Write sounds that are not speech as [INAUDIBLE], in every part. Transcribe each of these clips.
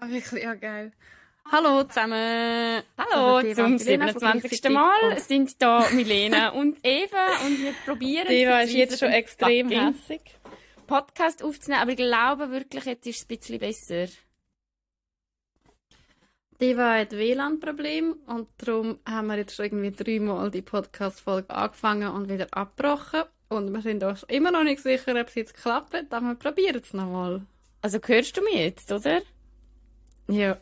Wirklich, ja, geil. Hallo zusammen. Hallo, Also, zum und Milena 27. von Mal sind da Milena und Eva und wir probieren Deva ist jetzt schon extrem hässig. Podcast aufzunehmen, aber ich glaube wirklich, jetzt ist es ein bisschen besser. Deva hat WLAN-Problem und darum haben wir jetzt schon irgendwie dreimal die Podcast-Folge angefangen und wieder abgebrochen. Und wir sind uns immer noch nicht sicher, ob es jetzt klappt, aber wir probieren es nochmal. Also hörst du mich jetzt, oder? Ja.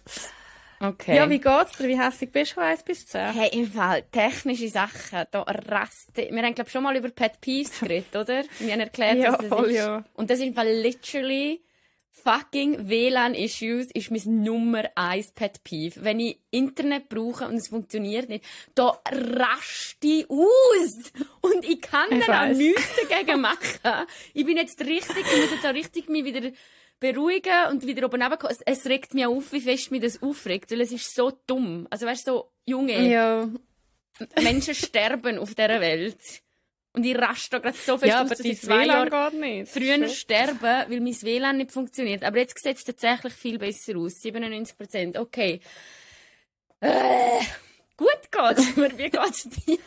Okay. Ja, wie geht's dir? Wie hässig bist du von 1 bis 10? Hey, im Fall, technische Sachen, da raste. Wir haben, glaube schon mal über Pet Peeves geredet, oder? Wir haben erklärt, Ja, was das voll, ist. ja. Und das ist im Fall literally fucking WLAN-Issues ist mein Nummer eins Pet Peeve. Wenn ich Internet brauche und es funktioniert nicht, da raste ich aus. Und ich kann Ich dann auch weiss. nichts dagegen machen. Ich bin jetzt richtig, ich muss jetzt auch richtig mich wieder beruhigen und wieder oben runterkommen. Es, es regt mich auf, wie fest mich das aufregt, weil es ist so dumm. Also weißt du, so, Junge, Ja. Menschen sterben auf dieser Welt. Und ich raste da gerade so fest Ja, aus, aber dass ich zwei WLAN Jahre geht nicht. früher sterben, weil mein WLAN nicht funktioniert. Aber jetzt sieht es tatsächlich viel besser aus. 97%. Okay. Äh, gut geht's [LAUGHS] mir. Wie geht's dir?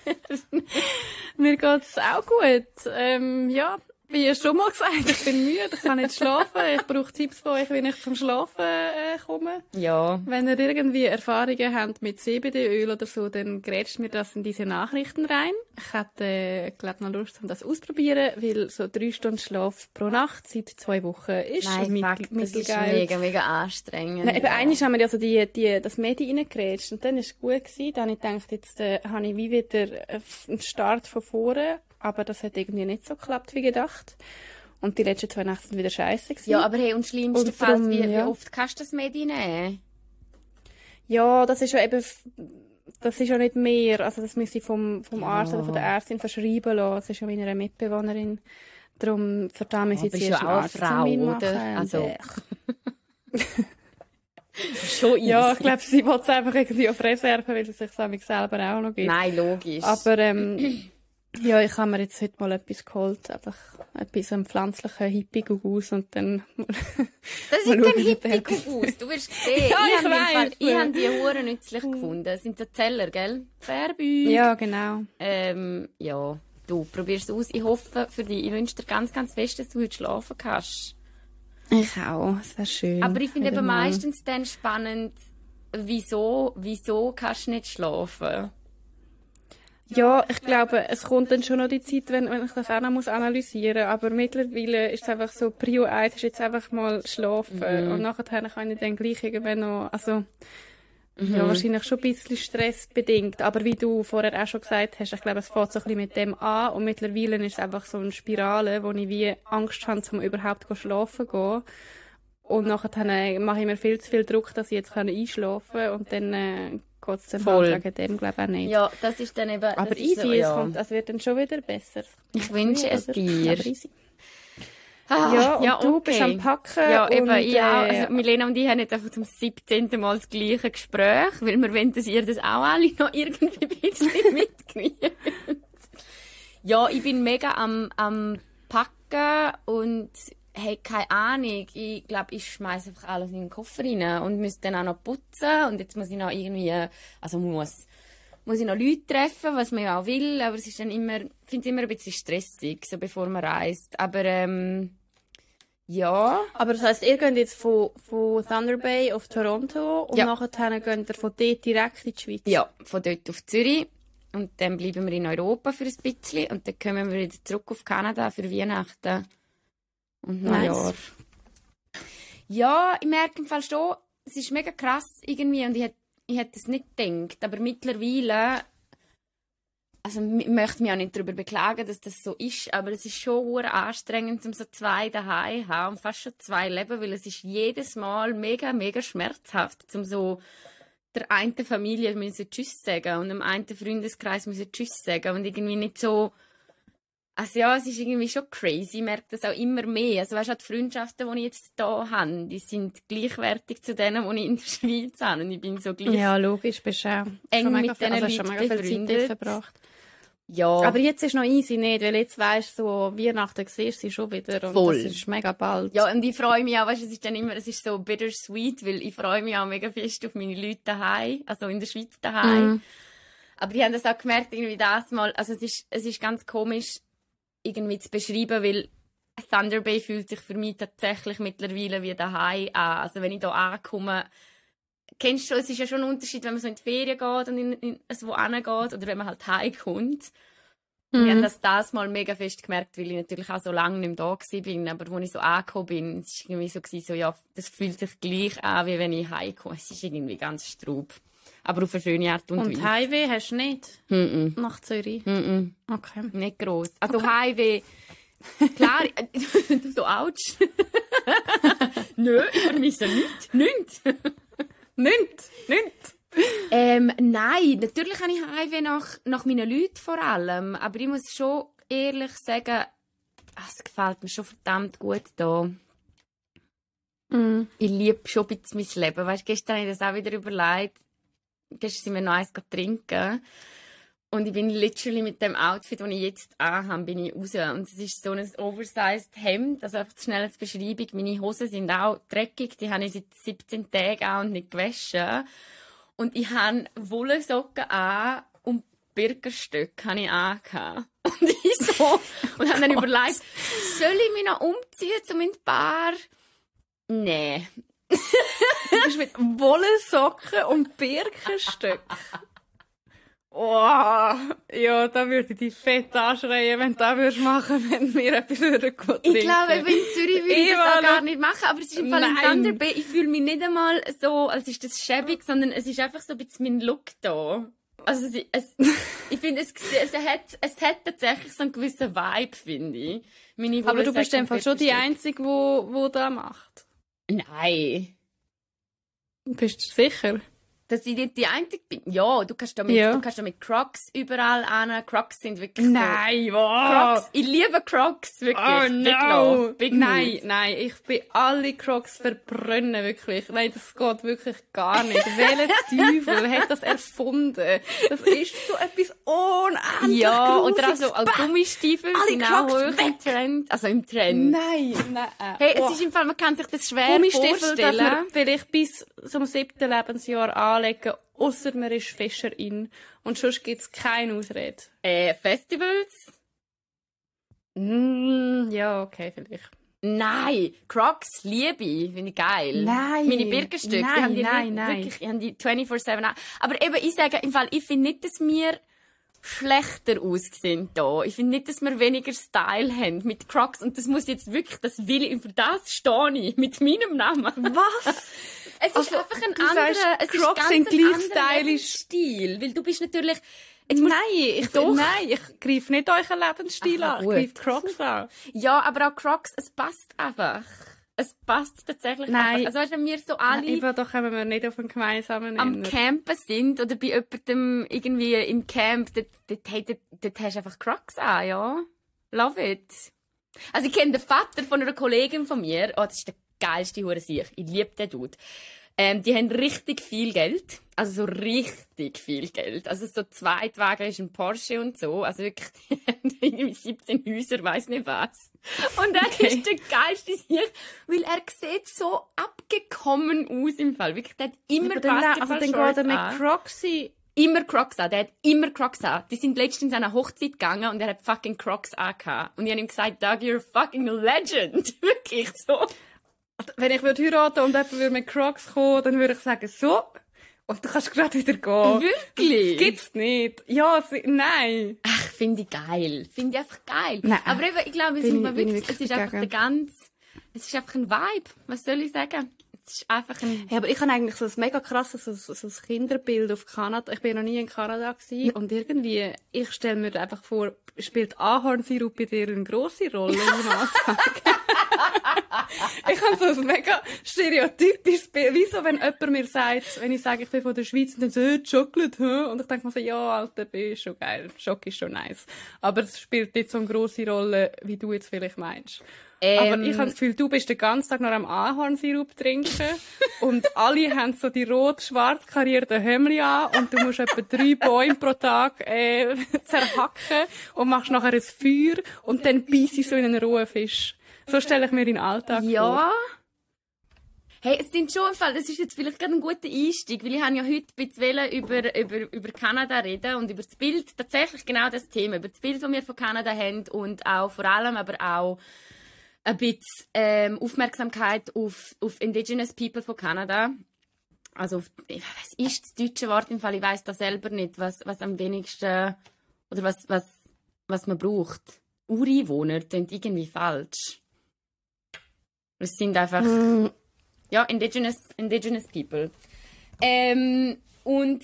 Mir geht's auch gut. Ähm, ja, wie schon mal gesagt, ich bin müde, ich kann nicht schlafen. Ich brauche Tipps von euch, wie ich zum Schlafen äh, komme. Ja. Wenn ihr irgendwie Erfahrungen habt mit CBD-Öl oder so, dann grätscht mir das in diese Nachrichten rein. Ich hätte, äh, glaub, noch Lust, um das auszuprobieren, weil so drei Stunden Schlaf pro Nacht seit zwei Wochen ist Nein, mittel- fuck, das ist mega, mega anstrengend. Nein, eben, ja. einmal haben wir ja so die, die, das Medi reingegrätscht und dann war es gut. Gewesen. Dann habe ich gedacht, jetzt äh, habe ich wie wieder äh, einen Start von vorne, aber das hat irgendwie nicht so geklappt wie gedacht. Und die letzten zwei Nächte sind wieder scheiße gewesen. Ja, aber hey, und schlimmste Und Fall, darum, wie, wie ja. oft kannst du das Medi nehmen? Ja, das ist ja eben, das ist ja nicht mehr, also das müsste ich vom, vom Arzt oder von der Ärztin verschreiben lassen. Das ist ja meiner Mitbewohnerin. Darum, für da Aber jetzt ist erst ja einen auch [LAUGHS] Frau, oder? Also- Schon [LAUGHS] easy. ja, ich glaube, sie will es einfach irgendwie auf Reserve, weil sie sich selber auch noch gibt. Nein, logisch. Aber ähm, ja, ich habe mir jetzt heute mal etwas geholt, einfach etwas einen pflanzlichen Hippie-Gugus und dann Das sieht kein schauen, wie der hippie aus. Du wirst [LAUGHS] sehen. Ja, ich ich weiss. ich habe die Huren nützlich gefunden. Das sind so Zeller, gell? Färbüg. ja genau. Ähm, ja. Du, probierst es aus. Ich hoffe für dich. Ich wünsche dir ganz, ganz fest, dass du heute schlafen kannst. Ich auch, es wäre schön. Aber ich finde eben meistens dann spannend, wieso, wieso kannst du nicht schlafen? Ja, ich glaube, es kommt dann schon noch die Zeit, wenn, wenn ich das auch noch muss analysieren muss. Aber mittlerweile ist es einfach so, Prio 1 ist jetzt einfach mal schlafen. Mhm. Und nachher kann ich dann gleich irgendwann noch, also, Mhm. ja, wahrscheinlich schon ein bisschen stressbedingt. Aber wie du vorher auch schon gesagt hast, ich glaube, es fängt so ein bisschen mit dem an. Und mittlerweile ist es einfach so eine Spirale, wo ich wie Angst habe, um überhaupt schlafen zu gehen. Und nachher dann, äh, mache ich mir viel zu viel Druck, dass ich jetzt einschlafen kann. Und dann äh, geht es dann Voll. halt wegen dem, glaube ich, auch nicht. Ja, das ist dann eben... Aber das easy, so, es, ja. kommt, es wird dann schon wieder besser. Ich wünsche es dir. Aber easy. Ah, Ja, und du bist am Packen. Ja, eben, und, ich auch. äh, Also, Milena und ich haben jetzt einfach zum 17. Mal das gleiche Gespräch, weil wir wollen, dass ihr das auch alle noch irgendwie ein bisschen [LAUGHS] mitkriegt. ja, ich bin mega am, am Packen und hey, keine Ahnung. Ich glaube, ich schmeiß einfach alles in den Koffer rein und muss dann auch noch putzen und jetzt muss ich noch irgendwie, also muss, muss ich noch Leute treffen, was man ja auch will, aber es ist dann immer, ich finde es immer ein bisschen stressig, so bevor man reist. Aber, ähm, ja. aber das heisst, ihr geht jetzt von, von Thunder Bay auf Toronto und Ja. nachher geht ihr von dort direkt in die Schweiz. Ja, von dort auf Zürich. Und dann bleiben wir in Europa für ein bisschen. Und dann kommen wir wieder zurück auf Kanada für Weihnachten. Und Nice. Neujahr. Ja, ich merke im Fall schon, es ist mega krass irgendwie. Und ich hätte, ich hätte es nicht gedacht. Aber mittlerweile, also ich möchte mich auch nicht darüber beklagen, dass das so ist. Aber es ist schon anstrengend, um so zwei daheim zu haben. Und fast schon zwei leben, weil es ist jedes Mal mega, mega schmerzhaft, um so der einen Familie müssen Tschüss sagen und dem einen Freundeskreis müssen Tschüss sagen und irgendwie nicht so also ja, es ist irgendwie schon crazy. Ich merke das auch immer mehr. Also weißt du, die Freundschaften, die ich jetzt hier habe, die sind gleichwertig zu denen, die ich in der Schweiz habe. Und ich bin so gleich Ja, logisch, bist du auch eng mit diesen also schon Leuten mega viel Zeit befreundet. verbracht. Ja. Aber jetzt ist noch easy nicht, weil jetzt weisst du, so Weihnachten siehst du sie schon wieder und Voll. das ist mega bald. Ja, und ich freue mich auch, weißt, du, es ist dann immer, es ist so bittersweet, weil ich freue mich auch mega fest auf meine Leute daheim, also in der Schweiz daheim. Mhm. Aber ich habe das auch gemerkt, irgendwie das mal, also es ist, es ist ganz komisch, irgendwie zu beschreiben, weil Thunder Bay fühlt sich für mich tatsächlich mittlerweile wie daheim an. Also wenn ich da ankomme, kennst du, es ist ja schon ein Unterschied, wenn man so in die Ferien geht und in, in wo geht oder wenn man halt heimkommt. Mhm. Ich habe das das mal mega fest gemerkt, weil ich natürlich auch so lange nicht mehr da war. bin. Aber als ich so angekommen bin, es war irgendwie so, so, ja, das fühlt sich gleich an, wie wenn ich heimkomme. Es ist irgendwie ganz straub. Aber auf eine schöne Art und, Und Weise. Highway hast du nicht Mm nach Zürich? -mm. Mm Okay. nicht gross. Also Highway, klar, [LAUGHS] du so ouch. [LAUGHS] Nö, ich vermisse nichts. Nichts. Nicht, nicht. Ähm, nein, natürlich habe ich Heimweh nach, nach meinen Leuten vor allem. Aber ich muss schon ehrlich sagen, ah, es gefällt mir schon verdammt gut da. Mhm. Ich liebe schon ein bisschen mein Leben. Weißt, gestern habe ich das auch wieder überlegt. Gestern sind wir noch eins trinken. Und ich bin literally mit dem Outfit, das ich jetzt anhabe, bin ich raus. Und es ist so ein oversized Hemd. Also einfach schnell als Beschreibung. Meine Hosen sind auch dreckig. Die habe ich seit 17 Tagen an und nicht gewaschen. Und ich habe Wollsocken an und Birkenstöcke habe ich angehabt. [LAUGHS] Und ich so, und habe dann überlegt, soll ich mich noch umziehen, um in die Bar? Nee. Du bist mit Wollensocken und Birkenstöcken. Oh, ja, da würde ich dich fett anschreien, wenn du das würdest machen, wenn wir etwas würden trinken. Ich glaube, in Zürich würde ich das auch gar nicht machen, aber es ist im Fall in Nein. Thunder Bay, ich fühle mich nicht einmal so, als ist das schäbig, sondern es ist einfach so ein bisschen mein Look da. Also es, es, [LAUGHS] ich finde, es, es, hat, es hat tatsächlich so einen gewissen Vibe, finde ich. Meine Aber du bist Wollsäcke einfach und schon die. Einzige, wo, wo das macht. Nein. Bist du sicher? Dass ich nicht die Einzige bin. Ja, du kannst da mit, Ja. du kannst da mit Crocs überall an. Crocs sind wirklich Nein, so. wow. Crocs. Ich liebe Crocs, wirklich. Oh Big no! love, big nein, nein, ich bin alle Crocs verbrennen, wirklich. Nein, das geht wirklich gar nicht. Welcher [LAUGHS] Teufel hat das erfunden? Das ist so etwas unendlich Ja, oder auch so auch Gummistiefel sind auch hoch im. Trend. Also im Trend. Nein, nein. Hey, Oh. es ist im Fall, man kann sich das schwer Gummistiefel darf vorstellen. man vielleicht bis zum siebten Lebensjahr anlegen, außer man ist Fischer in. Und sonst gibt es keine Ausrede. Äh, Festivals? Mm, ja, okay, vielleicht. Nein, Crocs liebe finde ich geil. Nein. Meine Birkenstöcke, die Nein, haben die nein, wirklich- nein. Wirklich, ich habe die 24-7 an. Aber eben, ich sage im Fall, ich finde nicht, dass wir schlechter aussehen da. Ich finde nicht, dass wir weniger Style haben mit Crocs. Und das muss jetzt wirklich, das will ich, für das stehe ich, mit meinem Namen. Was? [LAUGHS] Es ist Also, einfach ein anderer, sagst, es ist Crocs ganz sind ein anderer stylisch. Lebensstil. Weil du bist natürlich, Nein, ich, Doch. nein, ich greife nicht euren Lebensstil Aha, an. Ich greife Crocs an. ja, aber auch Crocs, es passt einfach. Es passt tatsächlich Nein. einfach. Also weißt, wenn wir so alle Eben, da kommen wir nicht auf einen gemeinsamen am. Campen sind oder bei jemandem irgendwie im Camp, dort, dort, dort, dort, dort hast du einfach Crocs an, ja. Love it. Also ich kenne den Vater von einer Kollegin von mir. Oh, das ist der geilste Hurensiech. Ich liebe den Dude. Ähm, die haben richtig viel Geld. Also so richtig viel Geld. Also so Zweitwagen ist ein Porsche und so. Also wirklich [LAUGHS] die haben irgendwie 17 Häuser, weiß nicht was. Und er Okay. ist der geilste Sieg, weil er sieht so abgekommen aus im Fall. Wirklich, der hat immer Aber dann, also dann geht er mit an. Crocs. Immer Crocs an. Der hat immer Crocs an. Die sind letztens an einer Hochzeit gegangen und er hat fucking Crocs angehabt. Und ich habe ihm gesagt, Doug, you're a fucking legend. [LAUGHS] Wirklich so. Wenn ich würde heiraten und jemand würde mit Crocs kommen, dann würde ich sagen, so. Und du kannst gerade wieder gehen. Wirklich? Gibt's nicht. Ja, nein. Ach, finde ich geil. Finde ich einfach geil. Nein. Aber eben, ich glaube, es Bin ich- mal bin ich wirklich, es wirklich ist einfach der ganz, es ist einfach ein Vibe. Was soll ich sagen? Es ist einfach ein, Ja, aber ich habe eigentlich so ein mega krasses so, so, so ein Kinderbild auf Kanada. Ich bin noch nie in Kanada gewesen. Und irgendwie, ich stelle mir einfach vor, spielt Ahornsirup bei dir eine grosse Rolle im Alltag? [LAUGHS] [LAUGHS] ich habe so ein mega stereotypisches Bild. Wieso, wenn jemand mir sagt, wenn ich sage, ich bin von der Schweiz, und dann so, hey, Chocolate, hä? Und ich denke mir so, ja, Alter, ist schon geil. Schock ist schon nice. Aber es spielt nicht so eine grosse Rolle, wie du jetzt vielleicht meinst. Ähm, Aber ich habe das Gefühl, du bist den ganzen Tag noch am Ahornsirup trinken [LAUGHS] und alle haben so die rot-schwarz karierten Hömmli an und du musst etwa drei Bäume pro Tag äh, [LAUGHS] zerhacken und machst nachher ein Feuer und dann beißt so in einen rohen Fisch. So stelle ich mir deinen Alltag ja. vor. Ja. Hey, es sind schon im Fall, das ist jetzt vielleicht gerade ein guter Einstieg, weil ich habe ja heute ein bisschen über, über, über Kanada reden und über das Bild, tatsächlich genau das Thema, über das Bild, das wir von Kanada haben und auch vor allem aber auch ein bisschen ähm, Aufmerksamkeit auf, auf Indigenous People von Kanada. Also, auf, was ist das deutsche Wort im Fall? Ich weiß da selber nicht, was, was am wenigsten oder was, was, was man braucht. Ureinwohner klingt irgendwie falsch. Es sind einfach mm. ja Indigenous, Indigenous People. Ähm, und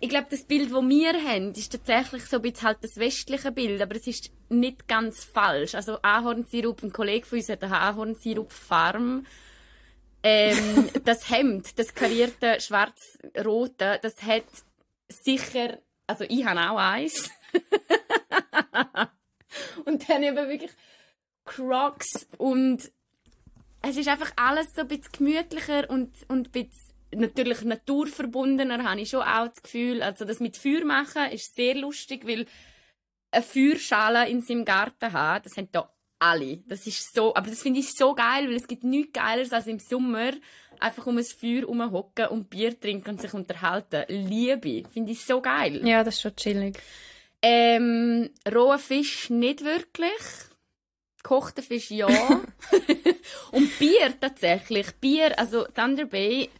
ich glaube, das Bild, das wir haben, ist tatsächlich so ein bisschen halt das westliche Bild, aber es ist nicht ganz falsch. Also Ahornsirup, ein Kollege von uns hat eine Ahornsirup-Farm. Ähm, [LAUGHS] das Hemd, das karierte schwarz-rote, das hat sicher, also ich habe auch eins. [LAUGHS] und dann eben wirklich Crocs und es ist einfach alles so ein bisschen gemütlicher und, und ein bisschen natürlich naturverbundener, habe ich schon auch das Gefühl. Also das mit Feuer machen ist sehr lustig, weil eine Feuerschale in seinem Garten haben, das haben da alle. Das ist so, aber das finde ich so geil, weil es gibt nichts Geileres als im Sommer einfach um ein Feuer herumhocken und Bier trinken und sich unterhalten. Liebe, finde ich so geil. Ja, das ist schon chillig. Ähm, roher Fisch nicht wirklich. Gekochter Fisch ja. [LAUGHS] und Bier tatsächlich. Bier, also Thunder Bay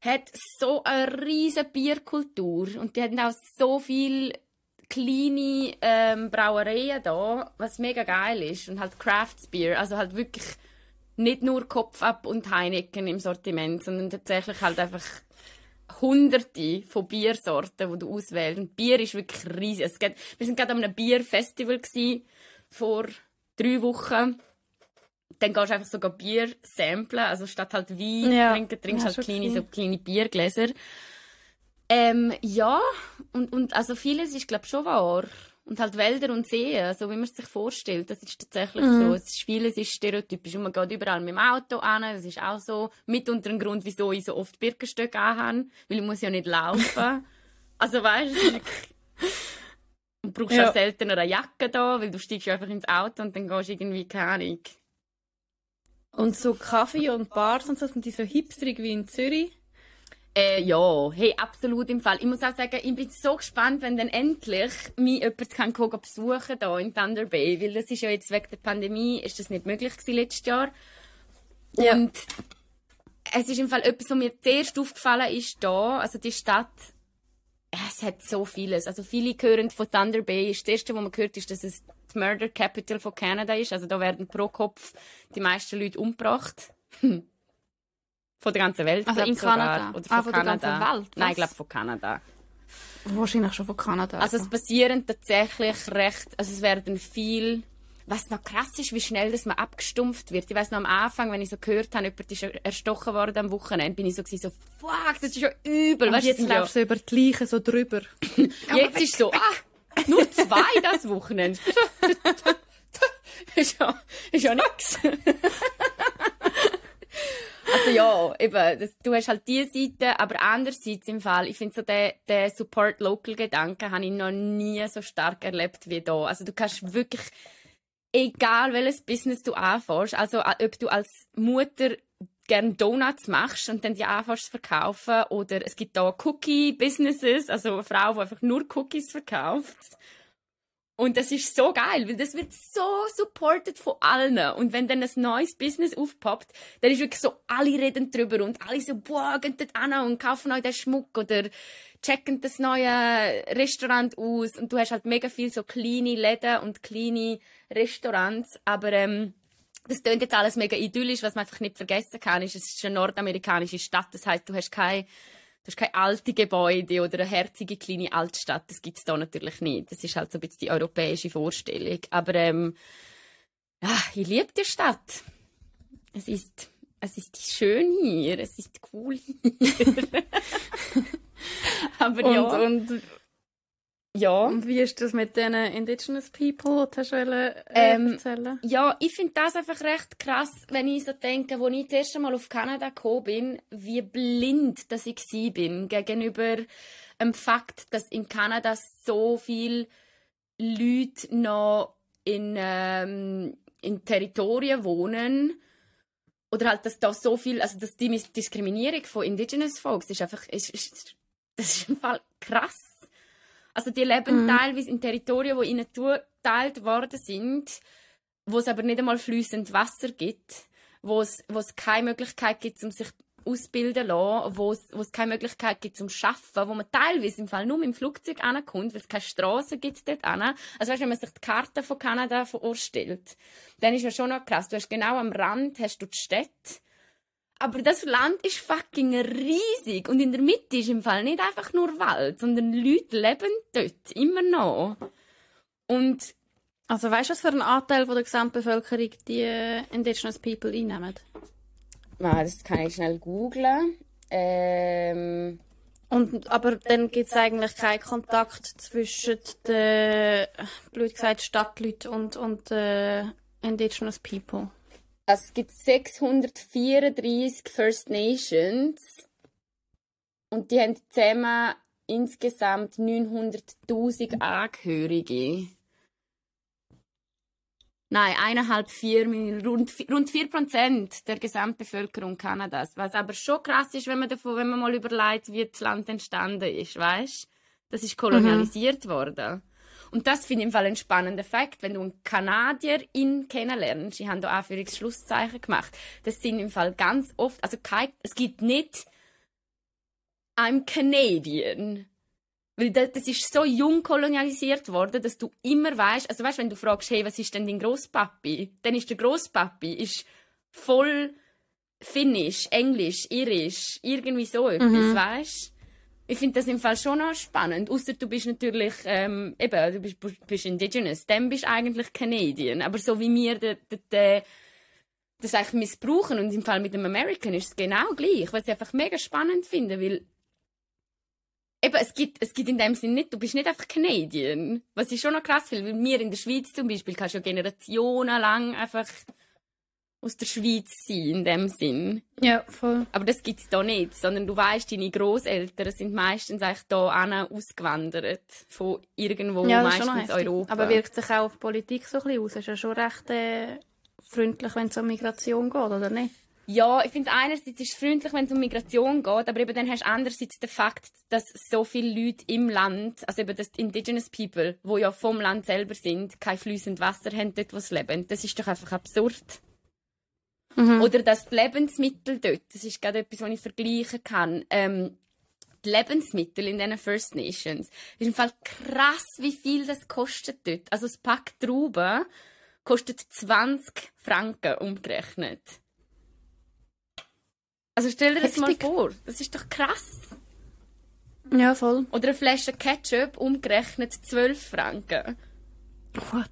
hat so eine riesige Bierkultur und die haben auch so viele kleine ähm, Brauereien da, was mega geil ist und halt Craftsbeer, also halt wirklich nicht nur Kopf ab und Heineken im Sortiment, sondern tatsächlich halt einfach hunderte von Biersorten, die du auswählst. Und Bier ist wirklich riesig. Es geht, wir sind gerade an einem Bierfestival vor drei Wochen dann gehst du einfach sogar Bier samplen, also statt halt Wein ja. trinken, trinkst ja, halt kleine, so kleine Biergläser. Ähm, ja, und, und also vieles ist, glaube ich, schon wahr. Und halt Wälder und Seen, so wie man es sich vorstellt, das ist tatsächlich mhm. so. Es ist, vieles ist stereotypisch und man geht überall mit dem Auto an, das ist auch so mitunter ein Grund, wieso ich so oft Birkenstöcke anhabe, weil ich muss ja nicht laufen. [LAUGHS] also weißt du, du brauchst ja. auch seltener eine Jacke da, weil du steigst einfach ins Auto und dann gehst du irgendwie, keine Ahnung, und so Kaffee und Bars und so, sind die so hipsterig wie in Zürich? Äh, ja, hey, absolut im Fall. Ich muss auch sagen, ich bin so gespannt, wenn dann endlich mich jemand kann kommen, besuchen hier in Thunder Bay, weil das ist ja jetzt wegen der Pandemie, ist das nicht möglich gewesen letztes Jahr. Ja. Und es ist im Fall etwas, was mir zuerst aufgefallen ist da, also die Stadt, es hat so vieles. Also viele hören von Thunder Bay, das erste, was man hört, ist, dass es Murder Capital von Kanada ist. Also da werden pro Kopf die meisten Leute umgebracht. [LAUGHS] von der ganzen Welt. Also in Kanada? Oder von, ah, von Kanada. der ganzen Welt? Was? Nein, ich glaube von Kanada. Wahrscheinlich schon von Kanada. Also es passieren tatsächlich recht, also es werden viel was noch krass ist, wie schnell das man abgestumpft wird. Ich weiß noch am Anfang, wenn ich so gehört habe, jemand ist erstochen worden am Wochenende, bin ich so gewesen, so, fuck, das ist ja übel. Und jetzt läufst du über die Leichen so drüber. [LAUGHS] jetzt ist so, ah, nur zwei das Wochenende. ist ja, ist ja nix. also ja, eben, das, du hast halt diese Seite, aber andererseits im Fall, ich finde so den, den Support-Local-Gedanken habe ich noch nie so stark erlebt wie da. Also du kannst wirklich, egal welches Business du anfängst, also ob du als Mutter gerne Donuts machst und dann die anfängst zu verkaufen. Oder es gibt da Cookie-Businesses, also eine Frau, die einfach nur Cookies verkauft. Und das ist so geil, weil das wird so supported von allen. Und wenn dann ein neues Business aufpoppt, dann ist wirklich so, alle reden drüber und alle so, boah, geht dort an und kaufen euch den Schmuck oder checken das neue Restaurant aus. Und du hast halt mega viel so kleine Läden und kleine Restaurants, aber ähm, das klingt jetzt alles mega idyllisch, was man einfach nicht vergessen kann, ist, es ist eine nordamerikanische Stadt, das heißt, du hast keine, du hast keine alte Gebäude oder eine herzige kleine Altstadt, das gibt's da natürlich nicht. Das ist halt so ein bisschen die europäische Vorstellung. Aber ähm, ja, ich liebe die Stadt. es ist, es ist schön hier, es ist cool hier. [LAUGHS] Aber und, ja. Und, ja. Und wie ist das mit den Indigenous People, die du äh, ähm, erzählen Ja, ich finde das einfach recht krass, wenn ich so denke, als ich das erste Mal auf Kanada gekommen bin, wie blind dass ich bin gegenüber dem Fakt, dass in Kanada so viele Leute noch in, ähm, in Territorien wohnen, oder halt, dass da so viel, also dass die Diskriminierung von Indigenous Folks ist einfach, ist, ist, das ist im Fall krass. Also die leben mhm. teilweise in Territorien, wo ihnen zugeteilt worden sind, wo es aber nicht einmal fließend Wasser gibt, wo es, wo es keine Möglichkeit gibt, um sich ausbilden lassen, wo es, wo es keine Möglichkeit gibt zum Schaffen, wo man teilweise im Fall nur mit dem Flugzeug ankommt, weil es keine Straße gibt dort an. Also weißt, wenn man sich die Karte von Kanada vorstellt, dann ist ja schon noch krass. Du hast genau am Rand hast du die Städte, aber das Land ist fucking riesig und in der Mitte ist im Fall nicht einfach nur Wald, sondern Leute leben dort immer noch. Und also weißt du, was für einen Anteil von der Gesamtbevölkerung die Indigenous People einnehmen? Ah, das kann ich schnell googlen. Ähm, und, aber dann gibt es eigentlich keinen Kontakt zwischen den, blöd gesagt, Stadtleuten und, und den Indigenous People. Es gibt 634 First Nations und die haben zusammen insgesamt 900.000 Angehörige. Nein, eineinhalb, vier, rund, rund vier Prozent der Gesamtbevölkerung Kanadas. Was aber schon krass ist, wenn man, davon, wenn man mal überlegt, wie das Land entstanden ist, weißt? Das ist kolonialisiert mhm. worden. Und das finde ich im Fall ein spannender Fakt, wenn du einen Kanadierin kennenlernst. Ich habe da Anführungs-Schlusszeichen gemacht. Das sind im Fall ganz oft, also kein, es gibt nicht I'm Canadian. Weil das, das ist so jung kolonialisiert worden, dass du immer weißt, also weißt, wenn du fragst, hey, was ist denn dein Großpapi? Dann ist der Großpapi ist voll Finnisch, Englisch, Irisch, irgendwie so etwas, mhm. weißt? Ich finde das im Fall schon noch spannend. Außer du bist natürlich ähm, eben, du bist, bist Indigenous, dann bist du eigentlich Canadian. Aber so wie wir de, de, de, das eigentlich missbrauchen und im Fall mit dem American ist es genau gleich, was ich einfach mega spannend finde, weil eben, es gibt, es gibt in dem Sinn nicht, du bist nicht einfach Canadian. Was ich schon noch krass finde, weil wir in der Schweiz zum Beispiel kannst du ja generationenlang einfach aus der Schweiz sein, in dem Sinn. Ja, voll. Aber das gibt es da nicht, sondern du weißt, deine Großeltern sind meistens eigentlich da ausgewandert, von irgendwo, ja, meistens Europa. Aber wirkt sich auch auf Politik so ein bisschen aus? Es ist ja schon recht äh, freundlich, wenn es um Migration geht, oder nicht? Ja, ich finde einerseits ist es freundlich, wenn es um Migration geht, aber eben dann hast du andererseits den Fakt, dass so viele Leute im Land, also eben das Indigenous People, wo ja vom Land selber sind, kein fließendes Wasser haben dort, wo sie leben. Das ist doch einfach absurd. Mhm. Oder das Lebensmittel dort, das ist gerade etwas, was ich vergleichen kann. Ähm, die Lebensmittel in diesen First Nations. ist im Fall krass, wie viel das kostet dort. Also das Pack Trauben kostet 20 Franken umgerechnet. Also stell dir das mal vor. Das ist doch krass. Ja, voll. Oder eine Flasche Ketchup umgerechnet 12 Franken. What?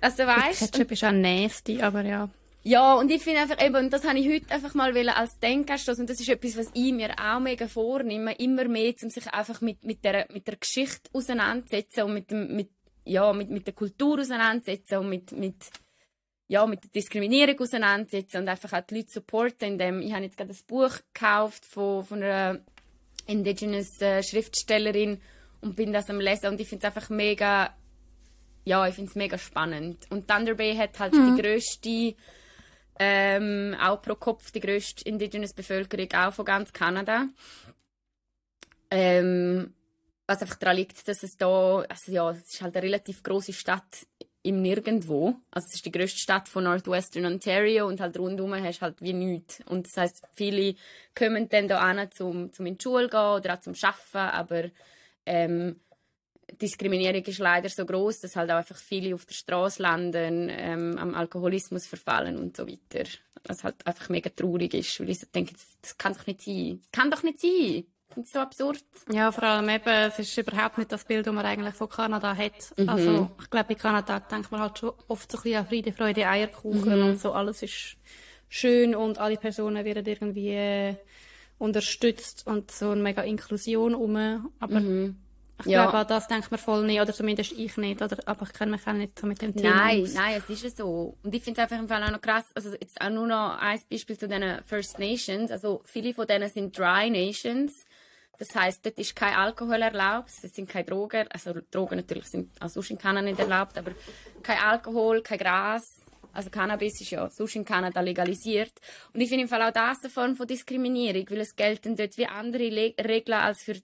Also weißt Ketchup ist auch nasty, aber ja. Ja, und ich finde einfach eben, und das habe ich heute einfach mal als Denkanstoß, und das ist etwas, was ich mir auch mega vornehme, immer mehr, um sich einfach mit, mit, der, mit der Geschichte auseinandersetzen und mit, dem, mit, ja, mit, mit der Kultur auseinandersetzen und mit, mit ja, mit der Diskriminierung auseinandersetzen und einfach auch die Leute supporten. Indem, ich habe jetzt gerade ein Buch gekauft von, von einer indigenous äh, Schriftstellerin und bin das am lesen und ich finde es einfach mega, ja, ich finde es mega spannend. Und Thunder Bay hat halt mhm. die größte, ähm, auch pro Kopf die größte indigenous Bevölkerung auch von ganz Kanada. Ähm, was einfach daran liegt, dass es da, also ja, es ist halt eine relativ große Stadt im Nirgendwo. Also es ist die größte Stadt von Northwestern Ontario und halt rundum hast halt wie nichts. Und das heißt, viele kommen dann da an, zum, zum in die Schule gehen oder auch zum Arbeiten, aber ähm, Diskriminierung ist leider so groß, dass halt auch einfach viele auf der Straße landen, ähm, am Alkoholismus verfallen und so weiter. Was halt einfach mega traurig ist, weil ich so denke, das, das kann doch nicht sein. Das kann doch nicht sein finde es so absurd. Ja, vor allem eben, es ist überhaupt nicht das Bild, das man eigentlich von Kanada hat. Mhm. Also, ich glaube, in Kanada denkt man halt schon oft so ein bisschen an Friede, Freude, Eierkuchen mhm. und so. Alles ist schön und alle Personen werden irgendwie äh, unterstützt und so eine mega Inklusion um. Aber ich Ja. glaube, an das denkt man voll nicht, oder zumindest ich nicht, oder, aber ich kenne mich auch nicht so mit dem Thema Nein, aus. nein, es ist ja so. Und ich finde es einfach im Fall auch noch krass, also jetzt auch nur noch ein Beispiel zu den First Nations. Also viele von denen sind Dry Nations. Das heißt, dort ist kein Alkohol erlaubt, es sind keine Drogen, also Drogen natürlich sind auch sonst in Kanada nicht erlaubt, aber kein Alkohol, kein Gras. Also Cannabis ist ja sonst in Kanada legalisiert. Und ich finde im Fall auch das eine Form von Diskriminierung, weil es gelten dort wie andere Le Regeln als für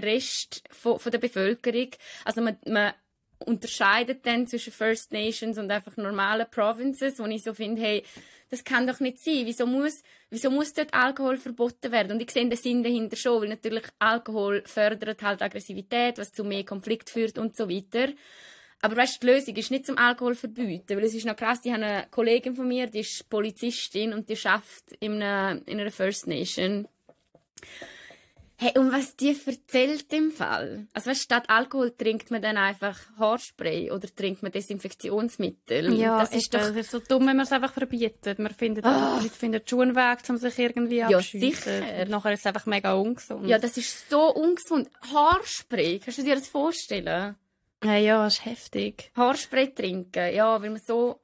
den Rest von, von der Bevölkerung. Also man, man unterscheidet dann zwischen First Nations und einfach normalen Provinces, wo ich so finde, hey, das kann doch nicht sein. Wieso muss, wieso muss dort Alkohol verboten werden? Und ich sehe den Sinn dahinter schon, weil natürlich Alkohol fördert halt Aggressivität, was zu mehr Konflikt führt und so weiter. Aber weißt, die Lösung ist nicht zum Alkohol verbieten, weil es ist noch krass, ich habe eine Kollegin von mir, die ist Polizistin und die schafft in einer, in einer First Nation. Hey, und was die erzählt im Fall? Also weißt, statt Alkohol trinkt man dann einfach Haarspray oder trinkt man Desinfektionsmittel. Ja, das ist doch... so dumm, wenn man es einfach verbietet. Man findet, die Leute finden schon einen Weg, um sich irgendwie Ja, abschiessen. sicher. Und nachher ist es einfach mega ungesund. Ja, das ist so ungesund. Haarspray, kannst du dir das vorstellen? ja, ja, das ist heftig. Haarspray trinken, ja, weil man so...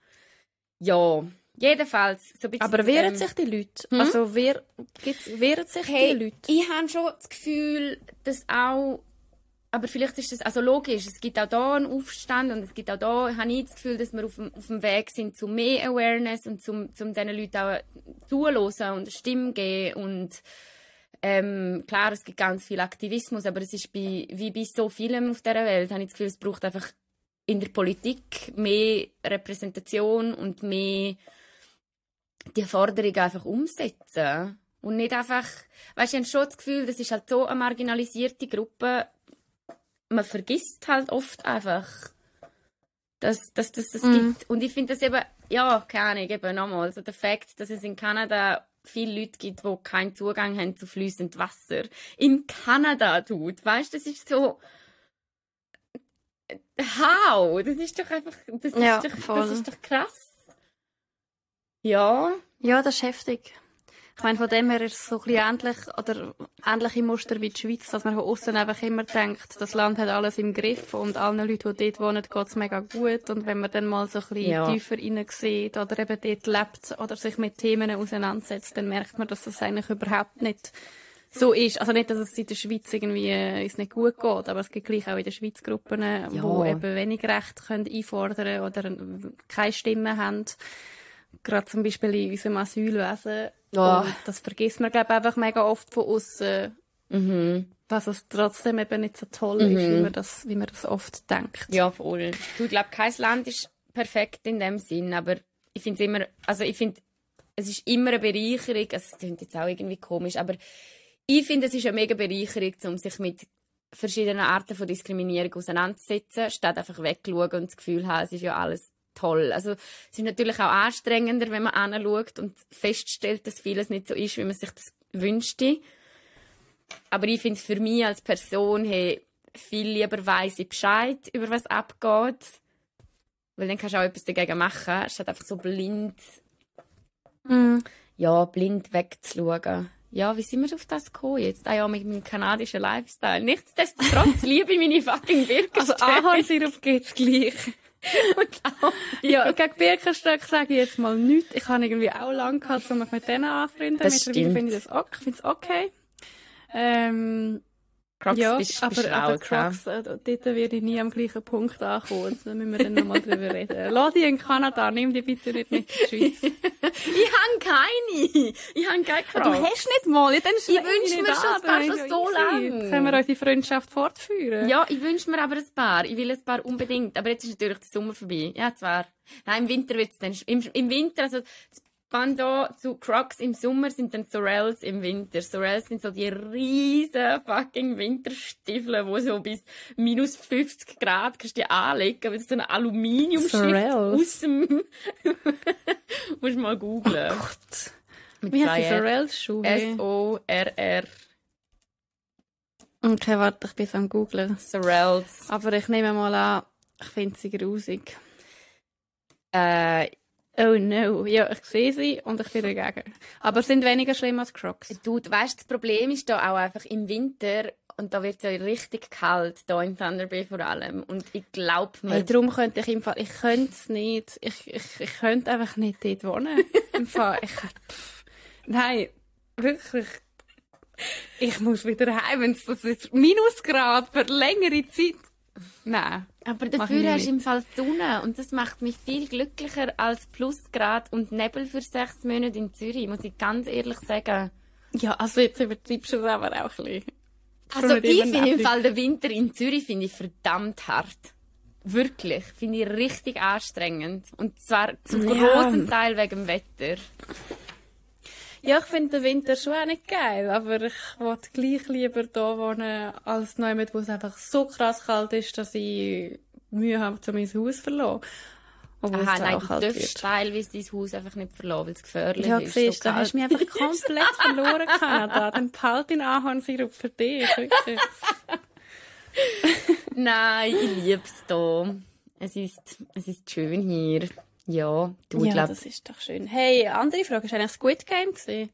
Ja, jedenfalls. So Aber wehren sich die Leute? Also, wer, gibt's, wehren sich Hey, die Leute? ich habe schon das Gefühl, dass auch, aber vielleicht ist das, also logisch, es gibt auch da einen Aufstand und es gibt auch da, habe ich das Gefühl, dass wir auf dem, auf dem Weg sind zu mehr Awareness und zum, zum diesen Leuten auch zuhören und eine Stimme geben und ähm, klar, es gibt ganz viel Aktivismus, aber es ist bei, wie bei so vielem auf dieser Welt, habe ich das Gefühl, es braucht einfach in der Politik mehr Repräsentation und mehr die Forderungen einfach umsetzen. Und nicht einfach, weißt du, ich habe schon das Gefühl, das ist halt so eine marginalisierte Gruppe, man vergisst halt oft einfach, dass, dass, dass das gibt. Und ich finde das eben, ja, keine Ahnung, eben nochmal, also der Fakt, dass es in Kanada viele Leute gibt, die keinen Zugang haben zu fließendem Wasser. In Kanada, tut, weißt du, das ist so, how? Das ist doch einfach, das, Ja, ist, doch, voll. das ist doch krass. Ja. Ja, das ist heftig. Ich meine, von dem her ist es so ein bisschen ähnlich, oder ähnliche Muster wie die Schweiz, dass man von außen einfach immer denkt, das Land hat alles im Griff und allen Leuten, die dort wohnen, geht es mega gut. Und wenn man dann mal so ein bisschen Ja. tiefer hineinsieht oder eben dort lebt oder sich mit Themen auseinandersetzt, dann merkt man, dass das eigentlich überhaupt nicht so ist. Also nicht, dass es in der Schweiz irgendwie äh, uns nicht gut geht, aber es gibt gleich auch in der Schweiz Gruppen, äh, wo eben wenig Recht können einfordern oder äh, keine Stimme haben. Gerade zum Beispiel in unserem Asylwesen. Und das vergisst man, glaube ich, einfach mega oft von außen, Mhm. dass es trotzdem eben nicht so toll ist, wie man das, wie man das oft denkt. Ja, voll. Du, ich glaube, kein Land ist perfekt in dem Sinn, aber ich finde es immer, also ich finde, es ist immer eine Bereicherung, also es klingt jetzt auch irgendwie komisch, aber ich finde, es ist eine mega Bereicherung, um sich mit verschiedenen Arten von Diskriminierung auseinanderzusetzen, statt einfach wegzuschauen und das Gefühl haben, es ist ja alles toll. Also es ist natürlich auch anstrengender, wenn man anschaut und feststellt, dass vieles nicht so ist, wie man sich das wünschte. Aber ich finde für mich als Person, hey, viel lieber weiss ich Bescheid, über was abgeht. Weil dann kannst du auch etwas dagegen machen, statt einfach so blind, ja, blind wegzuschauen. Ja, wie sind wir auf das gekommen jetzt? Ah ja, mit meinem kanadischen Lifestyle. Nichtsdestotrotz [LAUGHS] liebe ich meine fucking Also Birkenstocke. Ahornsirup geht's gleich. [LAUGHS] ja, gegen Birkenstock sage ich jetzt mal nichts. Ich habe irgendwie auch lange gehabt, um mich mit denen anzufreunden. Das Mittlerweile finde ich das ok, finde es okay. Ähm, Crocs ja, bist, aber, bist aber raus, Crocs, äh, dort werde ich nie am gleichen Punkt ankommen. Da müssen wir dann nochmal drüber reden. [LAUGHS] Lass die in Kanada, nimm die bitte nicht mit in die Schweiz. [LAUGHS] Ich habe keine. Ich habe keine Crocs. hast nicht mal, ja, dann Ich wünsche mir schon, es wäre schon so lang. Können wir unsere Freundschaft fortführen? Ja, ich wünsche mir aber ein paar. Ich will ein paar unbedingt. Aber jetzt ist natürlich der Sommer vorbei. Ja, zwar. Nein, im Winter wird's dann. Im, Im Winter, also Bando zu Crocs im Sommer sind dann Sorels im Winter. Sorels sind so die riesen fucking Winterstiefel, wo so bis minus 50 Grad kannst du die anlegen, weil es so eine Aluminiumschicht Sorels? aus dem... [LAUGHS] Musst mal googlen. Gott. Mit Wie heißt R. Sorels-Schuhe? S-O-R-R. Okay, warte, ich bin am googlen. Sorels. Aber ich nehme mal an, ich finde sie grusig. Äh, Oh no. Ja, ich sehe sie und ich bin dagegen. Aber es sind weniger schlimm als Crocs. Du, weißt, das Problem ist da auch einfach im Winter und da wird es ja richtig kalt, da in Thunder Bay vor allem. Und ich glaube mir... Hey, darum könnte ich im Fall, ich könnte es nicht. Ich, ich, ich könnte einfach nicht dort wohnen. [LAUGHS] Im Fall, ich, pff, nein, wirklich. Ich muss wieder heim, wenn es das ist Minusgrad für längere Zeit. Nein. Aber dafür hast du im Fall Sonne und das macht mich viel glücklicher als Plusgrad und Nebel für sechs Monate in Zürich, muss ich ganz ehrlich sagen. Ja, also jetzt übertreibst du es aber auch ein bisschen. Also ich finde im. Fall den Winter in Zürich finde ich verdammt hart. Wirklich, finde ich richtig anstrengend. Und zwar zum Ja. großen Teil wegen dem Wetter. Ja, ich finde den Winter schon auch nicht geil, aber ich wollte gleich lieber da wohnen, als jemand, wo es einfach so krass kalt ist, dass ich Mühe habe, um mein Haus zu verlassen. Obwohl Aha, es nein, du darfst teilweise dein Haus einfach nicht verlassen, weil es gefährlich Ja, ist. siehst so du, hast du mich einfach [LAUGHS] komplett verloren, Kanada. Dann behalte den Ahornsirup für dich, wirklich. Nein, ich liebe es hier. Es ist, es ist schön hier. Ja, du ja, glaubst. das ist doch schön. Hey, andere Frage. Hast du eigentlich Squid Game gesehen?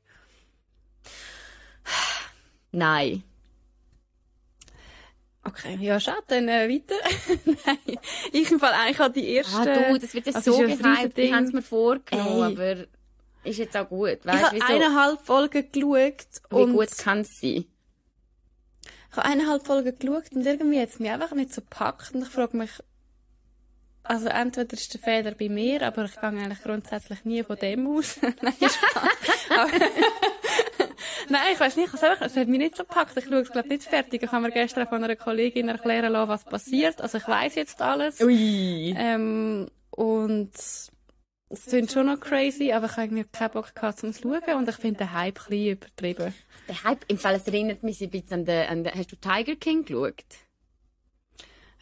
Nein. Okay, ja, schade, dann äh, weiter. [LAUGHS] Nein, ich im Fall eigentlich habe die erste... Ah, du, das wird jetzt Also, so ja gehypt. Ich habe es mir vorgenommen, Ey. aber ist jetzt auch gut. ich Weißt habe wieso? eineinhalb Folgen geschaut. Wie und gut kann es sein? Ich habe eineinhalb Folgen geschaut und irgendwie hat es mich einfach nicht so gepackt. Und ich frage mich, also entweder ist der Fehler bei mir, aber ich gehe eigentlich grundsätzlich nie von dem aus. [LAUGHS] Nein. Aber- [LAUGHS] Nein, ich weiß nicht, ich hab's einfach, es hat mich nicht so gepackt. Ich schaue es glaube nicht fertig. Ich habe mir gestern von einer Kollegin erklären lassen, was passiert. Also ich weiß jetzt alles. Ui. Ähm, und es klingt schon noch crazy, aber ich habe irgendwie keinen Bock gehabt zum Schauen und ich finde den Hype ein bisschen übertrieben. Der Hype, im Fall, es erinnert mich ein bisschen an den, an den, hast du Tiger King geschaut?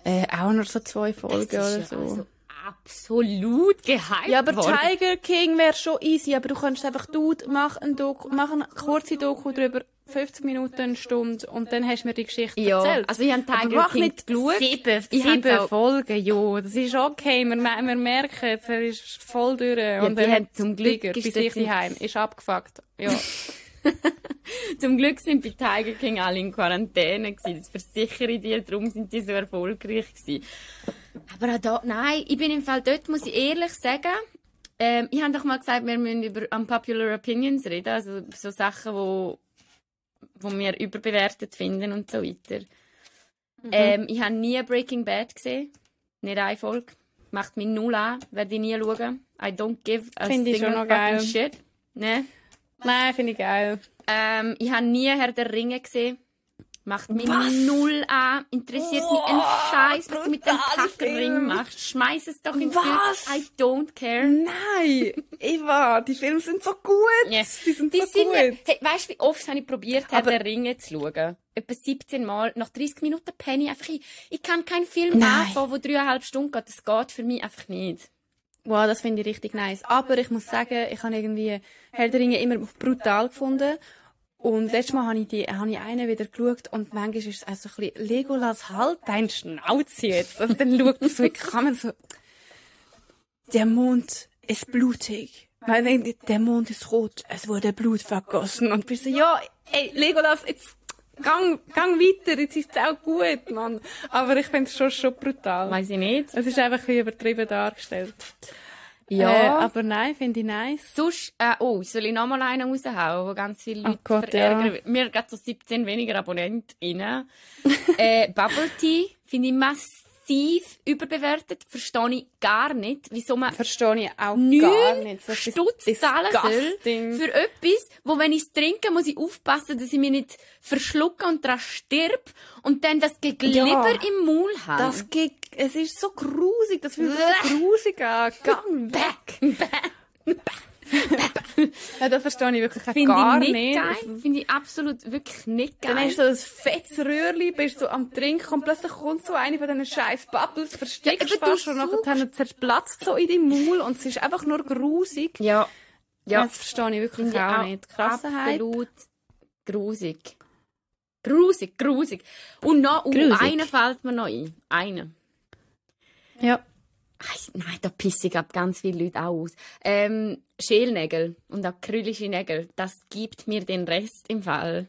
Äh, auch nur so zwei Folgen oder so. ja also absolut gehypt Ja, aber worden. Tiger King wäre schon easy, aber du kannst einfach, Dude, mach, ein Doku, mach eine kurze Doku drüber, 50 Minuten, eine Stunde, und dann hast du mir die Geschichte Ja, erzählt. also ich habe aber Tiger mach King nicht geschaut. sieben, Ich sieben Folgen, ja, das ist okay, wir, wir merken er ist voll durch. und die haben zum Glück bis ich heim, ist abgefuckt. Ja. [LAUGHS] [LAUGHS] Zum Glück sind bei Tiger King alle in Quarantäne gewesen. Das versichere ich dir, darum sind die so erfolgreich gewesen. Aber auch da, nein, ich bin im Fall dort, muss ich ehrlich sagen, ähm, ich habe doch mal gesagt, wir müssen über unpopular opinions reden, also so Sachen, wo, wo wir überbewertet finden und so weiter. Mhm. Ähm, ich habe nie Breaking Bad gesehen, nicht eine Folge. Macht mich null an, werde ich nie schauen. I don't give a schon single fucking geil. shit. Ne? Nein, finde ich geil. Ähm, ich habe nie Herr der Ringe gesehen. Macht mich null an. Interessiert mich ein Scheiß, was du mit dem Kackring Film. machst. Schmeiß es doch ins Was? Bild. I don't care. Nein, [LAUGHS] Eva, die Filme sind so gut. Ja. Die sind Die so sind, gut. hey, weißt du, wie oft habe ich probiert, Herr Aber- der Ringe zu schauen? Etwa 17 Mal. Nach 30 Minuten penne ich einfach ein. Ich kann keinen Film Nein. anfangen, der dreieinhalb Stunden geht. Das geht für mich einfach nicht. Wow, das finde ich richtig nice. Aber ich muss sagen, ich habe irgendwie Herr der Ringe immer brutal gefunden. Und letztes Mal habe ich, die, habe ich einen wieder geschaut und manchmal ist es auch so ein bisschen, Legolas, halt dein Schnauze jetzt. Also dann schaut man so, wie kann man so, der Mond ist blutig. Man denkt, der Mond ist rot, es wurde Blut vergossen. Und bist so, ja, ey, Legolas, jetzt, gang, gang weiter, jetzt ist es auch gut, Mann. Aber ich finde es schon, schon brutal. Weiß ich nicht. Es ist einfach ein bisschen übertrieben dargestellt. Ja. Äh, aber nein, finde ich nice. Sonst, äh, oh, soll ich noch mal einen raushauen, wo ganz viele Oh Leute Gott, verärgern? Mir hat gerade so 17 weniger AbonnentInnen. äh, Bubble Tea finde ich massiv überbewertet. Verstehe ich gar nicht, wieso man Verstehe ich auch gar nicht. So Stutz zahlen soll für etwas, wo wenn ich es trinke, muss ich aufpassen, dass ich mich nicht verschlucke und daran stirb und dann das Geglibber Ja. im Maul habe. Das geht, es ist so grusig, das fühlt sich so grusig an. Gang weg. Ja, das verstehe ich wirklich finde gar ich nicht. nicht. Finde ich absolut wirklich nicht geil. Dann hast du so ein fettes Röhrli, bist so am Trinken und plötzlich kommt so eine von diesen scheiß Bubbles, versteckst Ja, du du fast und nachher dann zerplatzt so in deinem Maul und es ist einfach nur grusig. ja. Ja. Das verstehe ich wirklich Finde ich auch auch nicht. Krasser Hype. absolut grusig. Grusig, grusig. Und noch, uh, Grusig. einer fällt mir noch ein. Einer. Ja. Nein, da pisse ich ab ganz viele Leute auch aus. Ähm, Schälnägel und acrylische Nägel, das gibt mir den Rest im Fall.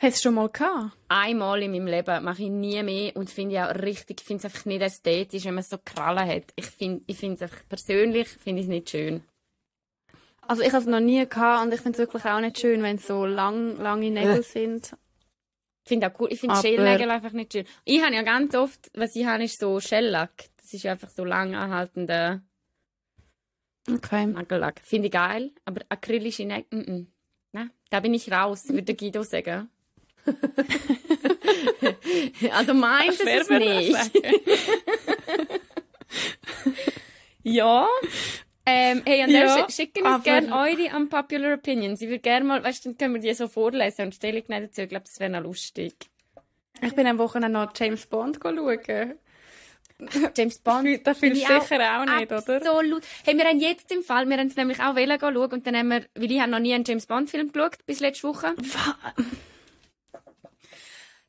Hast du schon mal gehabt? Einmal in meinem Leben mache ich nie mehr und finde ja richtig, finde es einfach nicht ästhetisch, wenn man so Krallen hat. Ich finde, ich finde es einfach persönlich finde ich es nicht schön. Also ich habe es noch nie gehabt und ich finde es wirklich auch nicht schön, wenn es so lang, lange Nägel [LAUGHS] sind. Ich finde auch cool, ich finde Schälnägel einfach nicht schön. Ich habe ja ganz oft, was ich habe, ist so Shellack. Das ist ja einfach so lang anhaltender Okay. Nagellack. Finde ich geil, aber acrylische Nägel, mm -mm. Nein, da bin ich raus, würde der Guido sagen. [LAUGHS] also meint es es nicht. [LAUGHS] Ja. Ähm, hey, an der Ja, schicken uns gerne eure unpopular opinions. Ich würde gerne mal, weißt du, dann können wir die so vorlesen und Stellung nehmen dazu. Ich glaube, das wäre noch lustig. Ich bin am Wochenende noch James Bond schauen. [LAUGHS] James Bond. Das findest finde du ich sicher auch nicht, oder? Absolut. Hey, wir haben jetzt im Fall, wir haben es nämlich auch wollen schauen und dann haben wir, weil ich habe noch nie einen James Bond Film geschaut, bis letzte Woche.